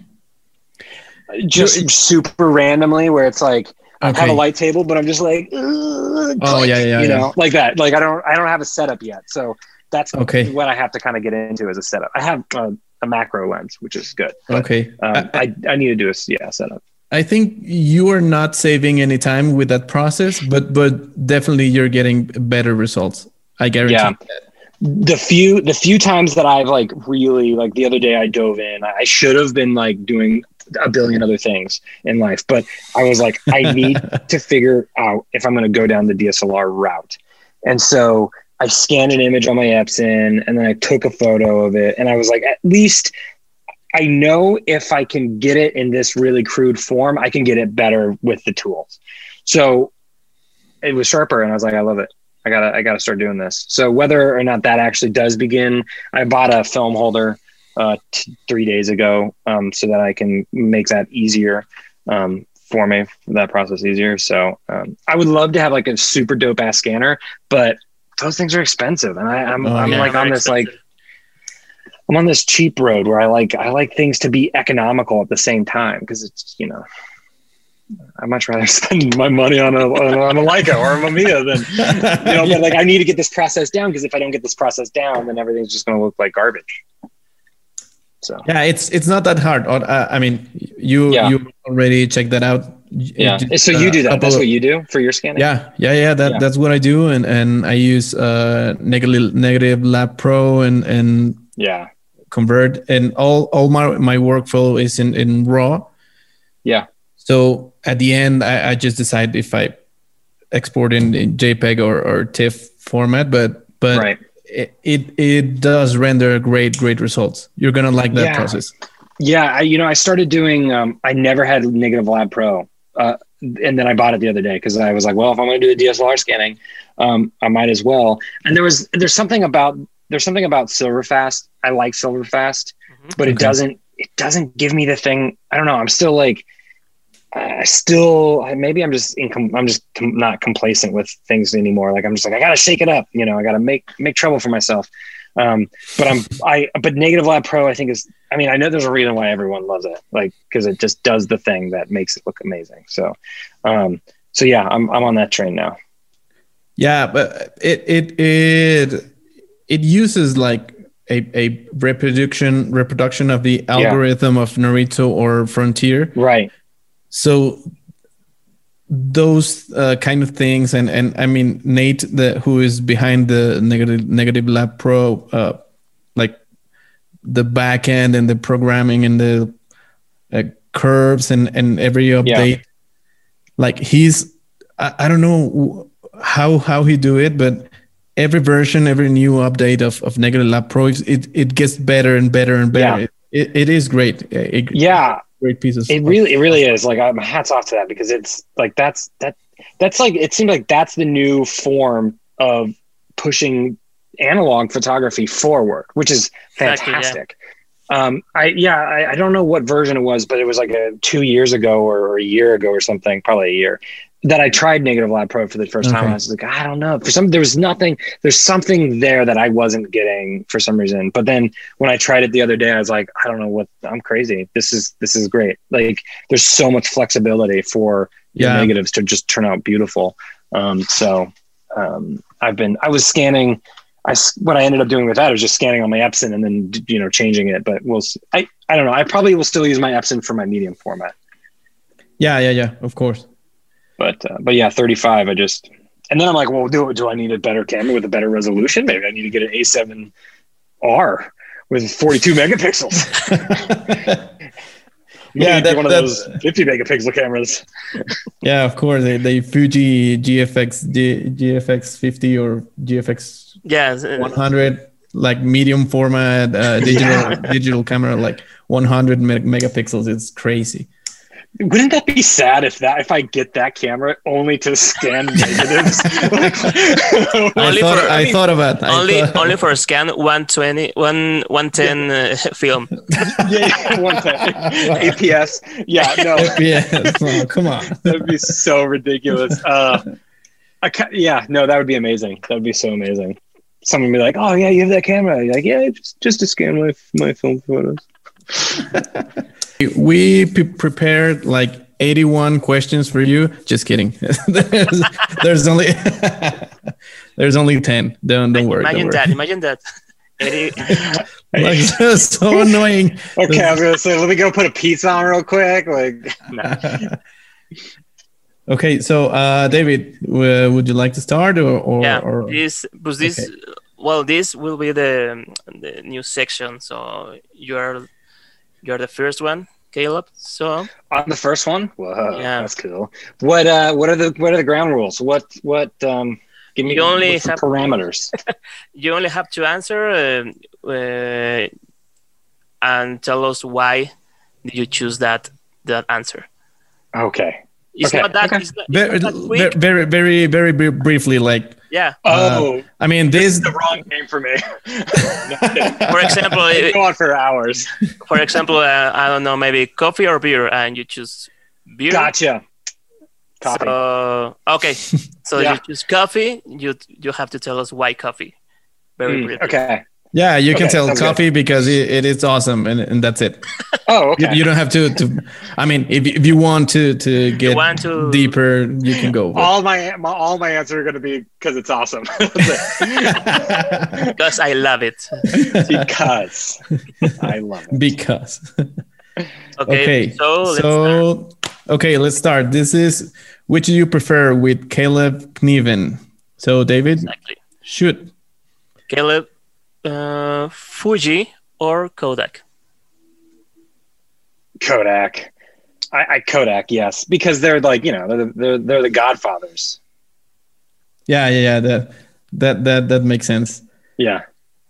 Just super randomly, where it's like I have a light table, but I'm just like, oh yeah, yeah, you yeah. know, like that. Like I don't, I don't have a setup yet, so that's okay. what I have to kind of get into as a setup. I have uh, a macro lens, which is good. But, okay. Um, I, I need to do a yeah setup. I think you are not saving any time with that process, but but definitely you're getting better results. I guarantee. Yeah. That. The few the few times that I've like really like the other day I dove in, I should have been like doing a billion other things in life, but I was like, I need to figure out if I'm going to go down the DSLR route, and so I scanned an image on my Epson and then I took a photo of it. And I was like, at least I know if I can get it in this really crude form, I can get it better with the tools. So it was sharper, and I was like, I love it. I gotta, I gotta start doing this. So whether or not that actually does begin, I bought a film holder uh, t- three days ago, um, so that I can make that easier um, for me, that process easier. So um, I would love to have like a super dope ass scanner, but those things are expensive, and I, am I'm, oh, I'm yeah, like on this expensive. like I'm on this cheap road where I like I like things to be economical at the same time because it's you know I'd much rather spend my money on a on a Leica or a Mamiya than you know. yeah. But like I need to get this process down because if I don't get this process down, then everything's just going to look like garbage. So yeah, it's it's not that hard. Uh, I mean, you yeah. you already checked that out. Yeah. so you do that. That's what you do for your scanning. Yeah, yeah, yeah. That yeah. that's what I do, and and I use uh negative negative lab pro and and yeah convert and all all my my workflow is in in raw. Yeah. So at the end, I, I just decide if I export in, in JPEG or or TIFF format, but but. Right it, it, does render great great results. You're gonna like that yeah. process. Yeah, I, you know, I started doing. Um, I never had Negative Lab Pro, uh, and then I bought it the other day because I was like, well, if I'm going to do the DSLR scanning, um, I might as well. And there was there's something about there's something about Silverfast. I like Silverfast, mm-hmm. but okay. it doesn't it doesn't give me the thing. I don't know. I'm still like I still maybe I'm just incom- I'm just com- not complacent with things anymore. Like I'm just like I gotta shake it up. You know, I gotta make make trouble for myself. Um, but I'm I but Negative Lab Pro I think is I mean I know there's a reason why everyone loves it like because it just does the thing that makes it look amazing. So um, so yeah, I'm I'm on that train now. Yeah, but it it it it uses like a, a reproduction reproduction of the algorithm yeah. of Noritsu or Frontier. Right so those uh, kind of things and and i mean nate the who is behind the negative negative lab pro uh, like the back end and the programming and the uh, curves and and every update yeah. like he's I, I don't know how how he do it but every version every new update of, of negative lab pro it, it gets better and better and better yeah. it, it, it is great it, yeah great pieces. It really, it really is. Like, I'm hats off to that because it's like that's that that's like it seems like that's the new form of pushing analog photography forward, which is fantastic. yeah. Um, I yeah, I, I, don't know what version it was, but it was like a two years ago or a year ago or something, probably a year that I tried Negative Lab Pro for the first okay. time. I was like, I don't know. For some, there was nothing. There's something there that I wasn't getting for some reason. But then when I tried it the other day, I was like, I don't know what. I'm crazy. This is this is great. Like, there's so much flexibility for yeah. negatives to just turn out beautiful. Um, so um, I've been. I was scanning. I what I ended up doing with that was just scanning on my Epson and then you know changing it. But we'll. I I don't know. I probably will still use my Epson for my medium format. Yeah, yeah, yeah. Of course. But uh, but yeah, 35. I just and then I'm like, well, do do I need a better camera with a better resolution? Maybe I need to get an A7R with 42 megapixels. yeah, that, one of those 50 megapixel cameras. yeah, of course, the, the Fuji GFX G, GFX 50 or GFX yeah 100 like medium format uh, digital yeah. digital camera like 100 megapixels. It's crazy. Wouldn't that be sad if that if I get that camera only to scan negatives? I, thought, for, I, mean, thought about that. Only thought... only for a scan 120 one 110 yeah. uh, film. yeah, 110 APS. Yeah, no. APS. Oh, come on. That'd be so ridiculous. Uh, I, yeah, no, that would be amazing. That would be so amazing. Someone would be like, "Oh yeah, you have that camera." You're like, "Yeah, just just to scan my my film photos." We prepared like 81 questions for you. Just kidding. there's, there's, only there's only 10. Don't don't worry. Imagine don't that. Imagine that. like, so annoying. Okay, I was gonna say, let me go put a pizza on real quick. Like, okay, so uh, David, uh, would you like to start or, or yeah? Or, this, this, okay. well, this will be the the new section. So you are you're the first one, Caleb. So on the first one, whoa, yeah, that's cool. What uh, what are the what are the ground rules? What what um, give me you only have, parameters. you only have to answer uh, uh, and tell us why did you choose that that answer. Okay. It's Okay, not that. okay. It's not, it's Very, not that quick. very, very, very, very briefly. Like, Yeah. Oh, I mean, this this. is the wrong game for me. No, I'm kidding. For example, I it- go on for hours. for example, uh, I don't know, maybe coffee or beer, and you choose beer. Gotcha. Copy. So okay, so Yeah. you choose coffee. You you have to tell us why coffee. Very Mm, briefly. okay. Yeah, you can Okay, tell sounds good. coffee because it, it is awesome, and, and that's it. Oh, You, okay. you don't have to. to I mean, if, if you want to to get want to- deeper, you can go. but- all my, my all my answers are going to be because it's awesome. It. Because I love it. because I love it. because. Okay. Okay. So let's. So, okay, let's start. This is which do you prefer with Caleb Knieven? So, David, exactly. shoot. Caleb, uh, Fuji or Kodak. Kodak. I, I Kodak, yes, because they're like you know they're the- they're they're the Godfathers. Yeah, yeah, yeah. That that that that makes sense. Yeah,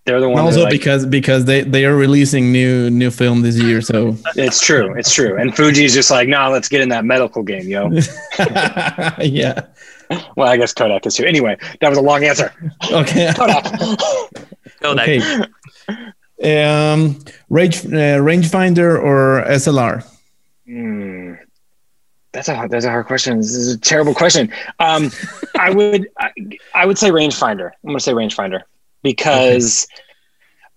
they're the And ones. also like, because because they they are releasing new new film this year, so it's true, it's true. And Fuji's just like, nah, let's get in that medical game, yo. yeah. well, I guess Kodak is too. Anyway, that was a long answer. Okay. Kodak. Kodak. Okay. Um, range uh, rangefinder or SLR? Hmm. That's a that's a hard question. This is a terrible question. Um, I would I, I would say rangefinder. I'm gonna say rangefinder because,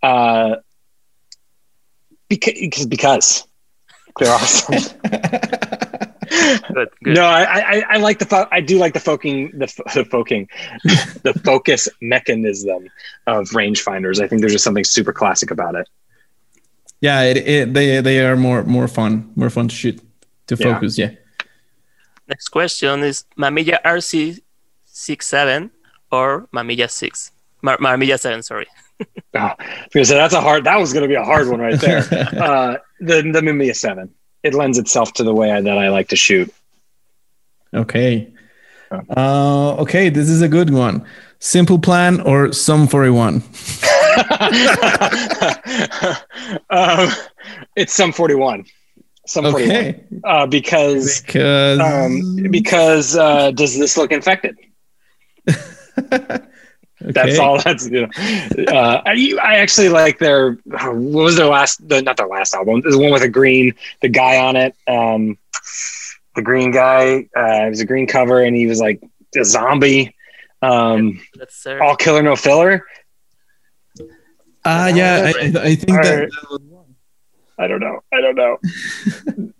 uh, because because they're awesome. Good. Good. No, I, I I like the fo- I do like the foking the f- the foking the focus mechanism of rangefinders. I think there's just something super classic about it. Yeah, it, it, they they are more more fun, more fun to shoot, to Yeah. focus. Yeah. Next question is Mamiya RB 67 or Mamiya 6? Mar- Mamiya 7, sorry. Oh, because that's a hard. That was going to be a hard one right there. uh, the the Mamiya Seven. It lends itself to the way I, that I like to shoot. Okay. Uh, okay, this is a good one. Simple plan or Sum 41? um, it's Sum forty one. Sum forty one. Okay. Uh, because Because um, because uh, does this look infected? That's all. That's you know. Uh, I, I actually like their. What was their last? The, not their last album. There's one with a green. The guy on it. Um, the green guy. Uh, it was a green cover, and he was like a zombie. Um, Let's uh, all killer, no filler. Ah, yeah, I, I think that. Alright. I don't know. I don't know.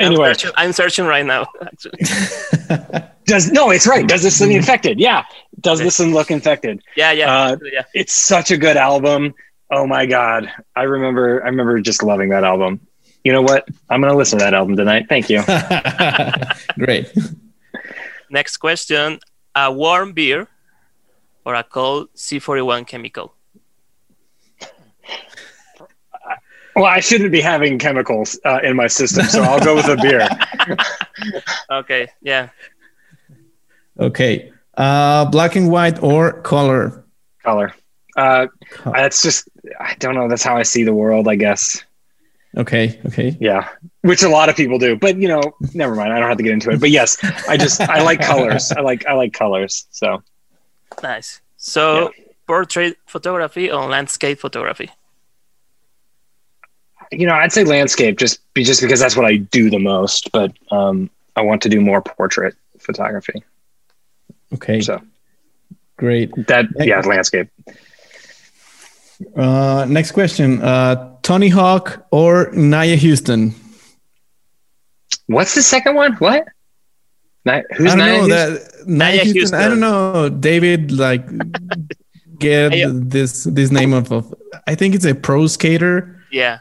I'm, anyway, searching, I'm searching right now. Actually. does no? It's right. Does this look infected? Yeah. Does this one look infected? Yeah, yeah, Uh, yeah. it's such a good album. Oh my god, I remember. I remember just loving that album. You know what? I'm gonna listen to that album tonight. Thank you. Great. Next question: A warm beer or a cold C41 chemical? Well, I shouldn't be having chemicals uh, in my system, so I'll go with a beer. Okay, yeah. Okay. Uh, black and white or color? Color. Uh, that's just. I don't know. That's how I see the world. I guess. Okay. Okay. Yeah, which a lot of people do. But you know, never mind. I don't have to get into it. But yes, I just I like colors. I like I like colors. So Nice. So, portrait photography or landscape photography? you know, I'd say landscape just be just because that's what I do the most. But um, I want to do more portrait photography. Okay. So Great. that yeah, landscape. Uh, next question. Uh, Tony Hawk or Nyjah Huston? What's the second one? What? Ni- who's I don't Nia know Houston? that Naya Nia Houston, I don't know. David, like, get Nia- this this name of, of. I think it's a pro skater. Yeah.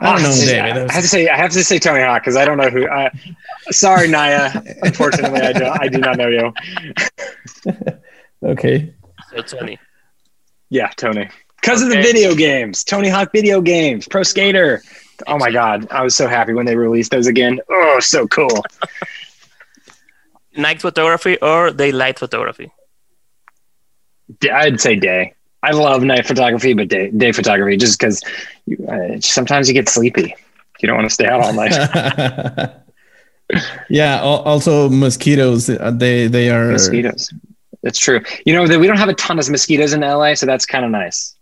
I don't know, I David. have to say, I have to say Tony Hawk because I don't know who. Uh, sorry, Naya. Unfortunately, I do. I do not know you. Okay. So, Tony. Yeah, Tony. Because of the video games, Tony Hawk video games, Pro Skater. Oh my God, I was so happy when they released those again. Oh, so cool. Night photography or daylight photography? I'd say day. I love night photography, but day day photography just because uh, sometimes you get sleepy. You don't want to stay out all night. yeah. Also, mosquitoes. uh, They they are mosquitoes. It's true. You know that we don't have a ton of mosquitoes in LA, so that's kind of nice.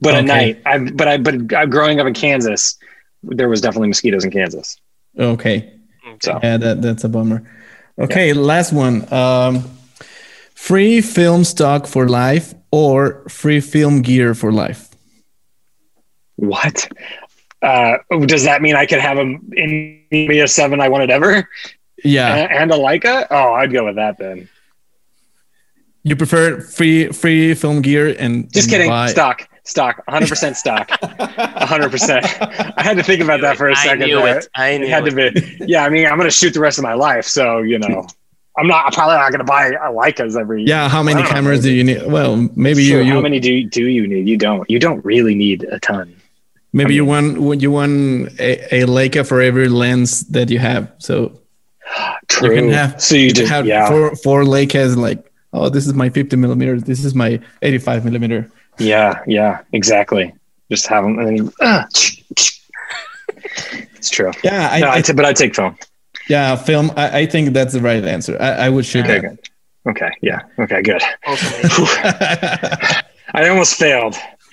But at night, I but I but growing up in Kansas, there was definitely mosquitoes in Kansas. Okay. So Yeah, that, that's a bummer. Okay, last one. Um, free film stock for life or free film gear for life? what? Uh, does that mean I could have a Mamiya seven I wanted ever Yeah. A- and a Leica? Oh, I'd go with that then. You prefer free free film gear and Just and kidding. buy- Stock, stock, 100% stock, 100%. I had to think about that for a I second. knew there. it. I knew It had it. to be. Yeah, I mean, I'm going to shoot the rest of my life, so you know, I'm not. I'm probably not going to buy a Leicas every. Yeah, how many I don't know, cameras do you need? Well, maybe Sure, you, How many do you, do you need? You don't. You don't really need a ton. maybe I you mean- want you want a, a Leica for every lens that you have. So True. you can have so you can just have yeah four four Leicas like oh this is my 50 millimeter, this is my 85 millimeter. Yeah yeah exactly. Just have them and then you, ah, it's true. Yeah, I, No, I I t- but I take film. yeah film. I, I think that's the right answer. I, I would shoot Okay, that. Okay, yeah. Okay, good. Also, I almost failed.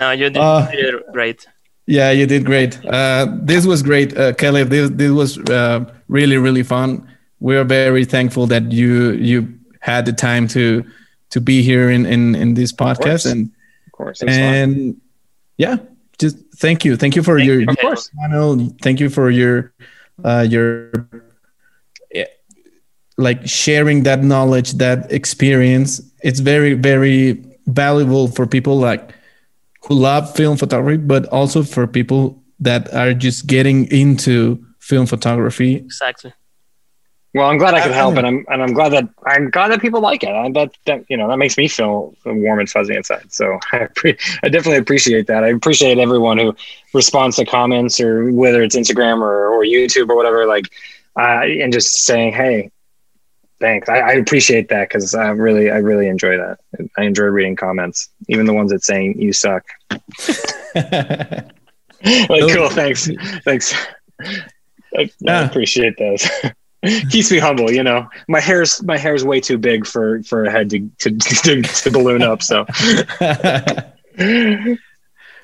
no, you did, Uh, you did great. Yeah, you did great. Uh, this was great, uh, Caleb. This this was uh, really really fun. We are very thankful that you you had the time to to be here in in, in this podcast course. and Of course. it was fun. and yeah, just thank you, thank you for Thank your you. Of course. channel. Thank you for your uh, your like sharing that knowledge, that experience. It's very very valuable for people like who love film photography, but also for people that are just getting into film photography. Exactly. Well, I'm glad I could help, and I'm and I'm glad that I'm glad that people like it. I bet that you know that makes me feel warm and fuzzy inside. So I pre- I definitely appreciate that. I appreciate everyone who responds to comments or whether it's Instagram or, or YouTube or whatever, like, uh, and just saying, hey, thanks. I, I appreciate that because I really I really enjoy that. I enjoy reading comments, even the ones that saying you suck. like, cool, thanks, thanks. I, I appreciate those. Keeps me humble, you know. My hair's my hair's way too big for for a head to to, to, to balloon up. So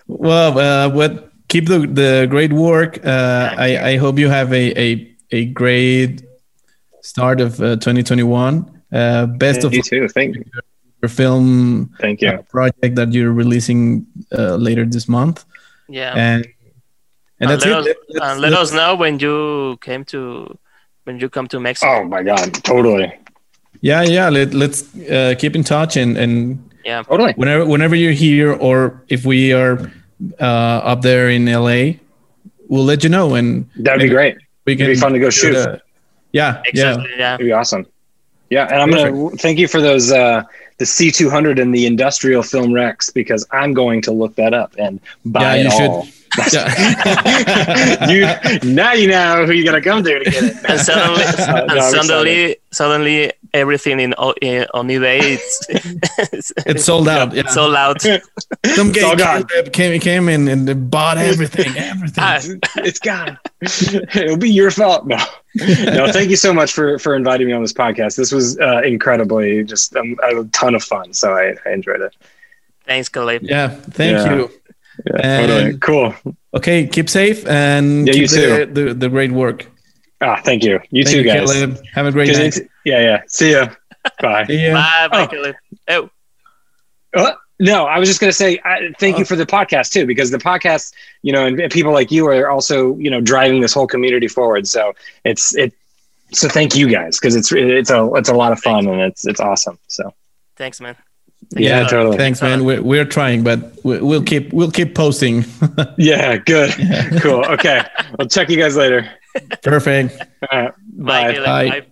well, uh, what keep the the great work. Uh, I I hope you have a a a great start of uh, 2021. Uh, best of you too. Thank you. your film Thank you. uh, project that you're releasing uh, later this month, Yeah. and and And that's let it. us, Let- let's- and let let's- us know when you came to when you come to Mexico. Oh my god, totally, Yeah, yeah. Let, let's uh, keep in touch and and Yeah. totally. whenever whenever you're here or if we are uh, up there in LA, we'll let you know and That'd be great. we It'd be fun to go shoot. yeah, Exactly. Yeah. It'd be awesome. Yeah, and I'm gonna thank you for those uh, the C200 and the industrial film Rex because I'm going to look that up and buy Yeah, it you should. all. yeah. you now you know who you gotta come to to get it. And suddenly, Uh, and no, I'm suddenly, suddenly, everything in, o- in on eBay it's it's, it's sold out. Yeah, it's sold out. some It's guy all gone. came, came came in and bought everything, everything. Ah, it's gone. It'll be your fault. No, no. Thank you so much for for inviting me on this podcast. This was uh, incredibly just um, a ton of fun. So I, I enjoyed it. thanks, Caleb. yeah, thank Yeah. you. Yeah, totally. Cool. Okay, keep safe and Yeah, keep you the, the the great work. Ah, thank you. You Thank too, you, guys. Caleb. Have a great night. Yeah, yeah. See ya. Bye. See ya. Bye, bye, Oh. Caleb. Oh, Uh, no, I was just going to say I, thank you for the podcast too, because the podcast, you know, and, and people like you are also, you know, driving this whole community forward. So it's it. So thank you guys because it's it's a it's a lot of fun and it's it's awesome. So thanks, man. Thank yeah, totally. Thanks, man. We're, we're trying, but we- we'll keep we'll keep posting. Yeah, good, cool. Okay, I'll check you guys later. Perfect. All right, Bye, bye. Bye. Bye.